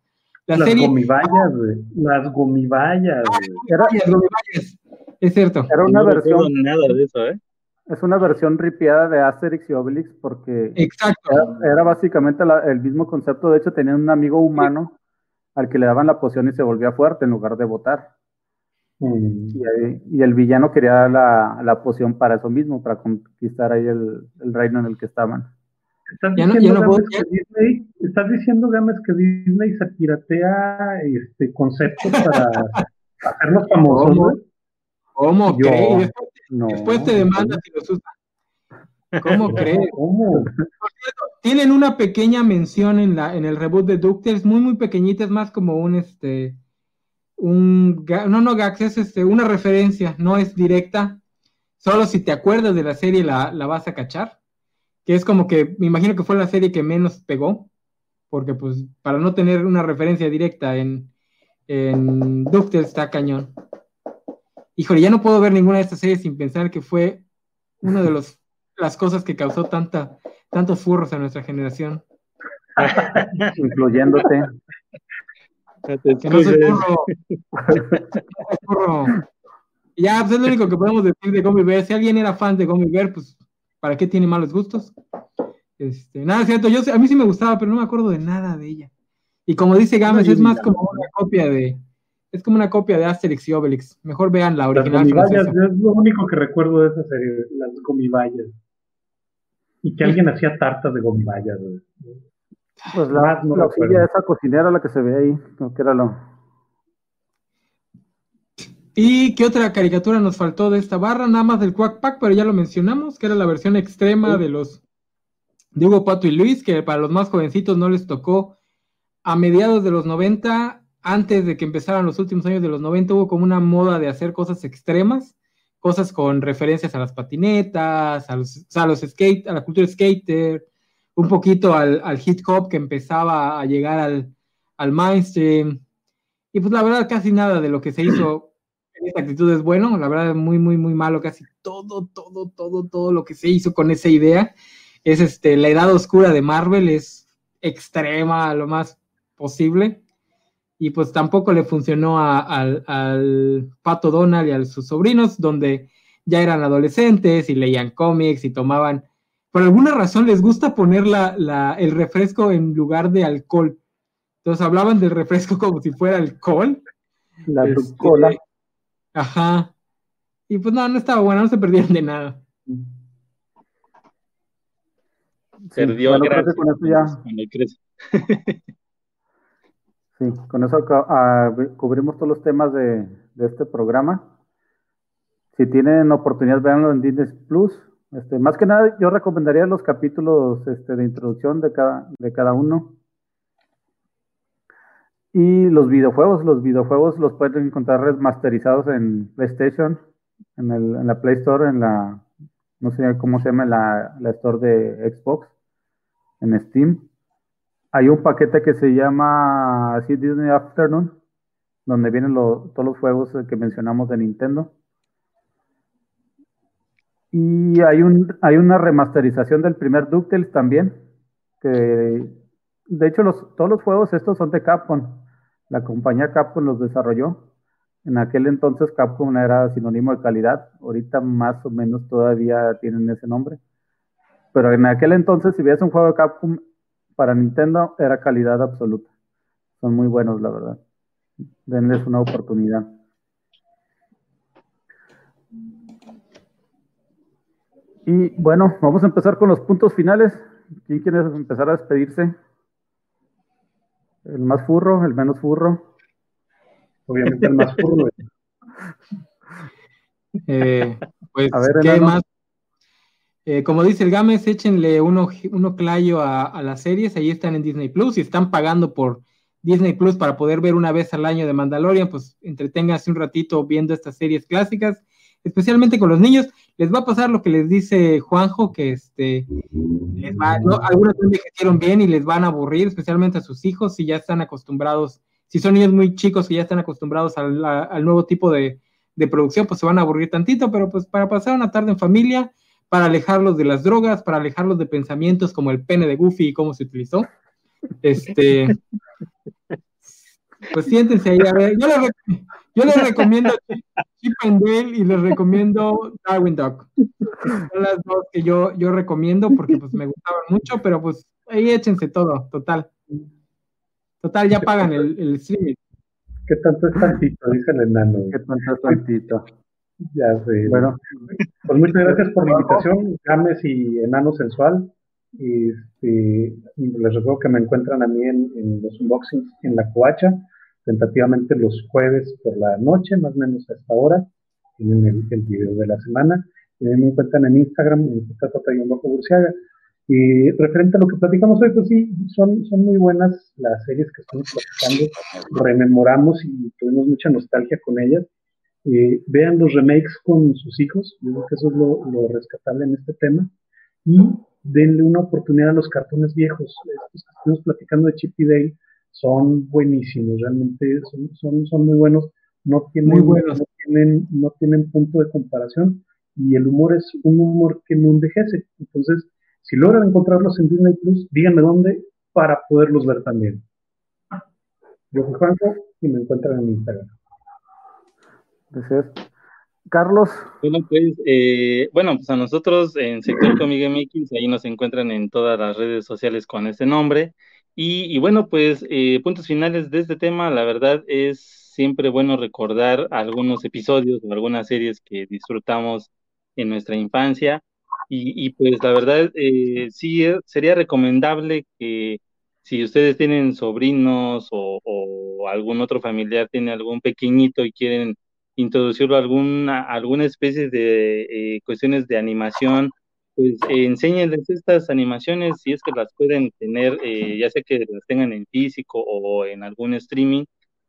la
las
serie.
Gomibayas, güey. Las gomibayas,
ah, Era, gomibayas. Es cierto.
Era una
no
versión.
nada de eso, ¿eh?
Es una versión ripiada de Asterix y Obelix porque
Exacto.
Era, era básicamente la, el mismo concepto. De hecho, tenían un amigo humano al que le daban la poción y se volvía fuerte en lugar de votar. Mm. Y, y, el villano quería la, la, poción para eso mismo, para conquistar ahí el, el reino en el que estaban.
¿Estás diciendo, no, Games, que Disney, ¿Estás diciendo, Games, que Disney se piratea este, conceptos para hacerlos famosos?
¿Cómo, ¿Cómo crees? No, Después te demandas si los usas. ¿Cómo crees?
¿Cómo?
Tienen una pequeña mención en, la, en el reboot de DuckTales, muy, muy pequeñita, es más como un, este, un, no, no, Gax, es este, una referencia, no es directa, solo si te acuerdas de la serie la, la vas a cachar, que es como que, me imagino que fue la serie que menos pegó, porque pues para no tener una referencia directa en, en DuckTales está cañón. Híjole, ya no puedo ver ninguna de estas series sin pensar que fue una de los, las cosas que causó tanta, tantos furros a nuestra generación.
Incluyéndote.
Que no soy furro. furro. Ya, pues es lo único que podemos decir de Gummy Bear. Si alguien era fan de Gummy Bear, pues, ¿para qué tiene malos gustos? Este, nada, cierto, yo a mí sí me gustaba, pero no me acuerdo de nada de ella. Y como dice Gámez, es más como una copia de, es como una copia de Asterix y Obelix. Mejor vean la original.
Las es lo único que recuerdo de esa serie, las gomibayas. Y que alguien hacía tartas de gomibayas.
Pues la, no la de esa cocinera la que se ve ahí, que era lo.
¿Y qué otra caricatura nos faltó de esta barra? Nada más del Quack Pack, pero ya lo mencionamos, que era la versión extrema de los de Hugo Pato y Luis, que para los más jovencitos no les tocó a mediados de los 90 antes de que empezaran los últimos años de los 90 hubo como una moda de hacer cosas extremas, cosas con referencias a las patinetas, a los, a los skate, a la cultura skater, un poquito al, al hip hop que empezaba a llegar al, al mainstream. Y pues la verdad casi nada de lo que se hizo esa actitud es bueno, la verdad es muy, muy, muy malo, casi todo, todo, todo, todo lo que se hizo con esa idea es este, la edad oscura de Marvel, es extrema a lo más posible y pues tampoco le funcionó al Pato Donald y a sus sobrinos, donde ya eran adolescentes y leían cómics y tomaban, por alguna razón les gusta poner la, el refresco en lugar de alcohol. Entonces hablaban del refresco como si fuera alcohol.
La este, cola.
Ajá. Y pues no, no estaba bueno, no se perdieron de nada.
Perdió bueno, gracias con eso
ya. Sí, con eso cubrimos todos los temas de, este programa. Si tienen oportunidad, véanlo en Disney Plus. Este, más que nada, yo recomendaría los capítulos este, de introducción de cada, de cada uno. Y los videojuegos, los videojuegos los pueden encontrar remasterizados en PlayStation, en, el, en la Play Store, en la, no sé cómo se llama, la, la Store de Xbox, en Steam. Hay un paquete que se llama así Disney Afternoon, donde vienen todos los juegos que mencionamos de Nintendo. Y hay, un, hay una remasterización del primer DuckTales también, que de hecho los, todos los juegos estos son de Capcom. La compañía Capcom los desarrolló. En aquel entonces Capcom era sinónimo de calidad, ahorita más o menos todavía tienen ese nombre. Pero en aquel entonces, si ves un juego de Capcom para Nintendo, era calidad absoluta. Son muy buenos, la verdad. Denles una oportunidad. Y bueno, vamos a empezar con los puntos finales. ¿Quién quiere empezar a despedirse? ¿El más furro? ¿El menos furro?
Obviamente el más furro.
eh, pues, ¿qué más? Eh, como dice el Gámez, échenle uno, uno clayo a, a, las series, ahí están en Disney Plus y están pagando por Disney Plus para poder ver una vez al año de Mandalorian, pues entreténganse un ratito viendo estas series clásicas, especialmente con los niños. Les va a pasar lo que les dice Juanjo, que este, les va, ¿no? algunos hicieron bien y les van a aburrir, especialmente a sus hijos, si ya están acostumbrados, si son niños muy chicos que ya están acostumbrados al, al nuevo tipo de, de producción, pues se van a aburrir tantito, pero pues para pasar una tarde en familia, para alejarlos de las drogas, para alejarlos de pensamientos como el pene de Goofy y cómo se utilizó. Este, pues siéntense ahí, a ver, yo les, yo les recomiendo Chip and Dale y les recomiendo Darwin Duck. Son las dos que yo, yo recomiendo porque pues me gustaban mucho, pero pues ahí échense todo, total. Total, ya pagan el, el streaming.
¿Qué tanto es tantito? Dice el enano.
¿Qué tanto es tantito?
Ya sé. Bueno, pues muchas gracias por la invitación, Games y Enano Sensual. Y este, les recuerdo que me encuentran a mí en, los unboxings en la coacha, tentativamente los jueves por la noche, más o menos a esta hora. Tienen el, el video de la semana. Y me encuentran en Instagram, en bajo Burciaga. Y referente a lo que platicamos hoy, pues sí, son, son muy buenas las series que estamos platicando. Rememoramos y tuvimos mucha nostalgia con ellas eh, vean los remakes con sus hijos, yo creo que eso es lo, rescatable en este tema, y denle una oportunidad a los cartones viejos. Estos que estamos platicando de Chip y Dale son buenísimos, realmente son, son, muy buenos, no tienen, No, tienen, no tienen punto de comparación y el humor es un humor que no envejece. Entonces, si logran encontrarlos en Disney Plus, díganme dónde para poderlos ver también. Yo soy Juanjo y me encuentran en Instagram.
Gracias. Carlos.
Bueno, pues, eh, bueno, pues a nosotros en Sector Comic MX, ahí nos encuentran en todas las redes sociales con este nombre. Y, bueno, pues, eh, puntos finales de este tema, la verdad es siempre bueno recordar algunos episodios o algunas series que disfrutamos en nuestra infancia. Y, pues la verdad, eh, sí sería recomendable que si ustedes tienen sobrinos o, o algún otro familiar tiene algún pequeñito y quieren introducirlo a alguna, alguna especie de eh, cuestiones de animación, pues eh, enséñenles estas animaciones si es que las pueden tener, eh, ya sea que las tengan en físico o en algún streaming,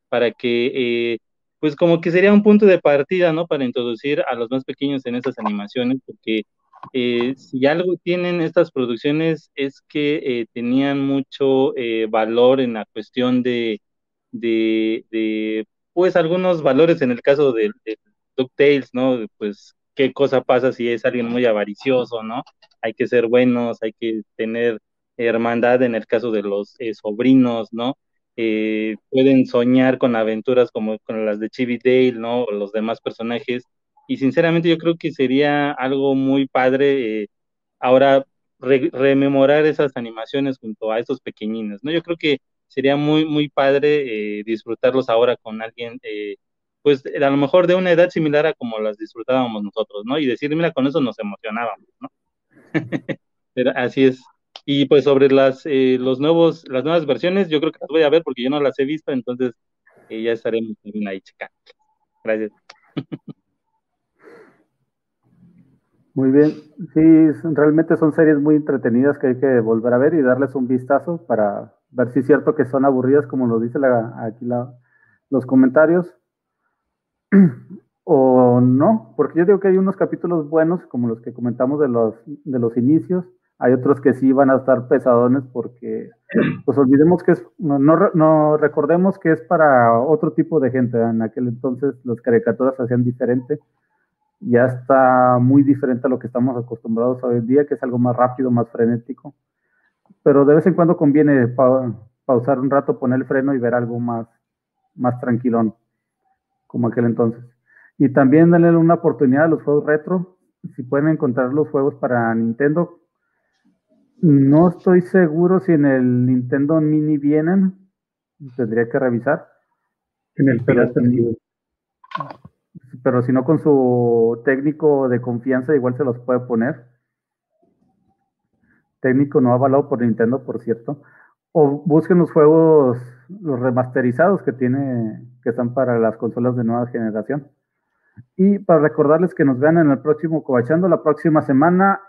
para que, eh, pues como que sería un punto de partida, ¿no? Para introducir a los más pequeños en esas animaciones, porque si algo tienen estas producciones es que tenían mucho valor en la cuestión de, de, de pues algunos valores en el caso de, de DuckTales, ¿no? Pues qué cosa pasa si es alguien muy avaricioso, ¿no? Hay que ser buenos, hay que tener hermandad en el caso de los eh, sobrinos, ¿no? Eh, pueden soñar con aventuras como con las de Chibi Dale, ¿no? O los demás personajes. Y sinceramente yo creo que sería algo muy padre eh, ahora rememorar esas animaciones junto a estos pequeñines, ¿no? Yo creo que sería muy, muy padre disfrutarlos ahora con alguien, pues a lo mejor de una edad similar a como las disfrutábamos nosotros, ¿no? Y decir, mira, con eso nos emocionábamos, ¿no? Pero así es. Y pues sobre las, eh, los nuevos, las nuevas versiones, yo creo que las voy a ver porque yo no las he visto, entonces ya estaremos también ahí checando. Gracias.
Muy bien, sí, realmente son series muy entretenidas que hay que volver a ver y darles un vistazo para ver si es cierto que son aburridas, como lo dice aquí los comentarios, o no, porque yo digo que hay unos capítulos buenos, como los que comentamos de los, de los inicios, hay otros que sí van a estar pesadones porque, pues olvidemos que es, no, no, recordemos que es para otro tipo de gente, en aquel entonces las caricaturas se hacían diferente, ya está muy diferente a lo que estamos acostumbrados hoy en día, que es algo más rápido, más frenético pero de vez en cuando conviene pausar un rato, poner el freno y ver algo más, más tranquilón. Como aquel entonces. Y también denle una oportunidad a los juegos retro. Si pueden encontrar los juegos para Nintendo. No estoy seguro si en el Nintendo Mini vienen. Tendría que revisar.
En el
Pero, si no con su técnico de confianza igual se los puede poner. Técnico no avalado por Nintendo, por cierto. O busquen los juegos, los remasterizados que tiene, que están para las consolas de nueva generación. Y para recordarles que nos vean en el próximo Cobachando, la próxima semana.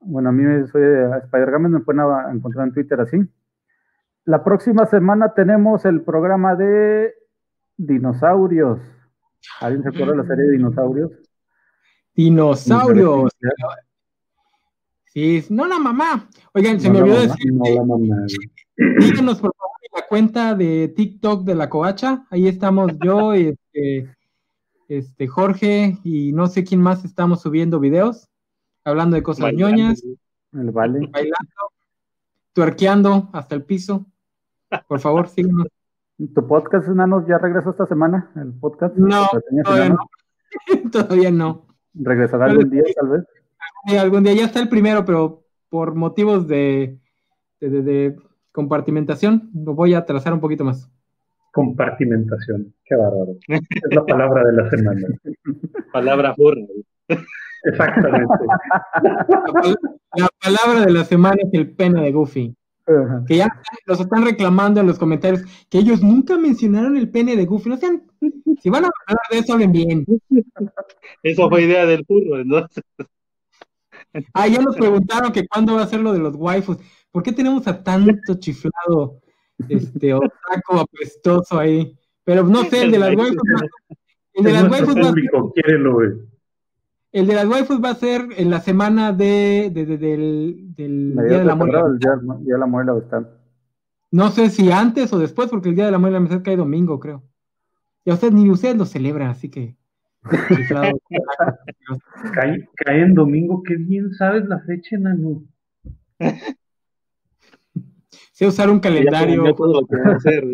Bueno, a mí soy de Spider Games, me pueden encontrar en Twitter así. La próxima semana tenemos el programa de dinosaurios. ¿Alguien se acuerda de la serie de dinosaurios?
Dinosaurios. Sí, no la mamá. Oigan, se
No
me olvidó decir,
No, la mamá.
Síganos por favor en la cuenta de TikTok de la Covacha. Ahí estamos yo este, este, Jorge y no sé quién más estamos subiendo videos, hablando de cosas
Bailando.
ñoñas,
El Vale.
bailando, tuerqueando hasta el piso. Por favor, síganos.
¿Tu podcast, Enanos, ya regresa esta semana? ¿El podcast?
No, todavía no. Todavía no.
¿Regresará algún día, tal vez?
Sí, algún día ya está el primero, pero por motivos de, de, de- de compartimentación lo voy a trazar un poquito más.
Compartimentación. Qué bárbaro. Es la palabra de la semana.
Palabra burra.
Exactamente.
La, pal- la palabra de la semana es el pene de Goofy. Que ya los están reclamando en los comentarios que ellos nunca mencionaron el pene de Goofy. No sean, si van a hablar de eso, hablen bien.
Eso fue idea del burro, entonces.
Ah, ya nos preguntaron que cuándo va a ser lo de los waifus. ¿Por qué tenemos a tanto chiflado, este, otaco apestoso ahí? Pero no sé, el de las waifus va, el de las waifus va a ser, el de las waifus va a ser en la semana de, de- de- del, del
Mediados
Día de la Muerte.
el día, día de la muerte va a estar.
No sé si antes o después, porque el Día de la Muerte me cae domingo, creo. Y a ustedes ni ustedes lo celebran, así que.
Cae, cae en domingo, qué bien sabes la fecha, enano.
sé usar un
Ya
calendario.
aprendió todo lo que va a hacer.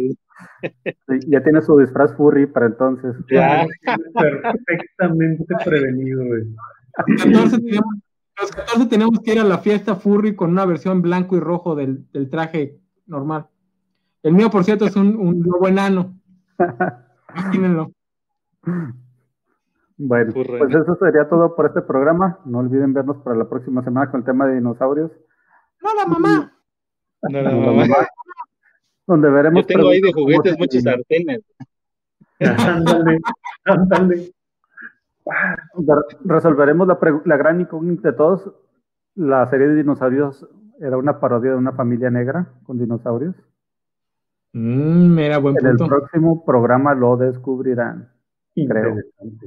ya tiene su disfraz furry para entonces.
Ya.
Perfectamente prevenido, güey.
Los 14 tenemos, los 14 tenemos que ir a la fiesta furry con una versión blanco y rojo del, del traje normal. El mío, por cierto, es un, un lobo enano. Imagínenlo.
Bueno, pues eso sería todo por este programa. No olviden vernos para la próxima semana con el tema de dinosaurios.
No, la mamá.
No, no, mamá.
Donde veremos.
Yo tengo ahí de juguetes muchos sartenes.
Ándale, ándale.
Re- Resolveremos la, gran incógnita de todos. La serie de dinosaurios era una parodia de una familia negra con dinosaurios.
Mm, era buen
En el próximo programa lo descubrirán. Creo.
Interesante.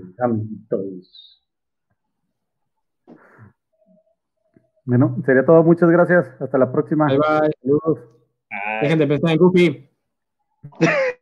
Bueno, sería todo. Muchas gracias. Hasta la próxima.
Bye bye.
Saludos.
Dejen de pensar en Goofy.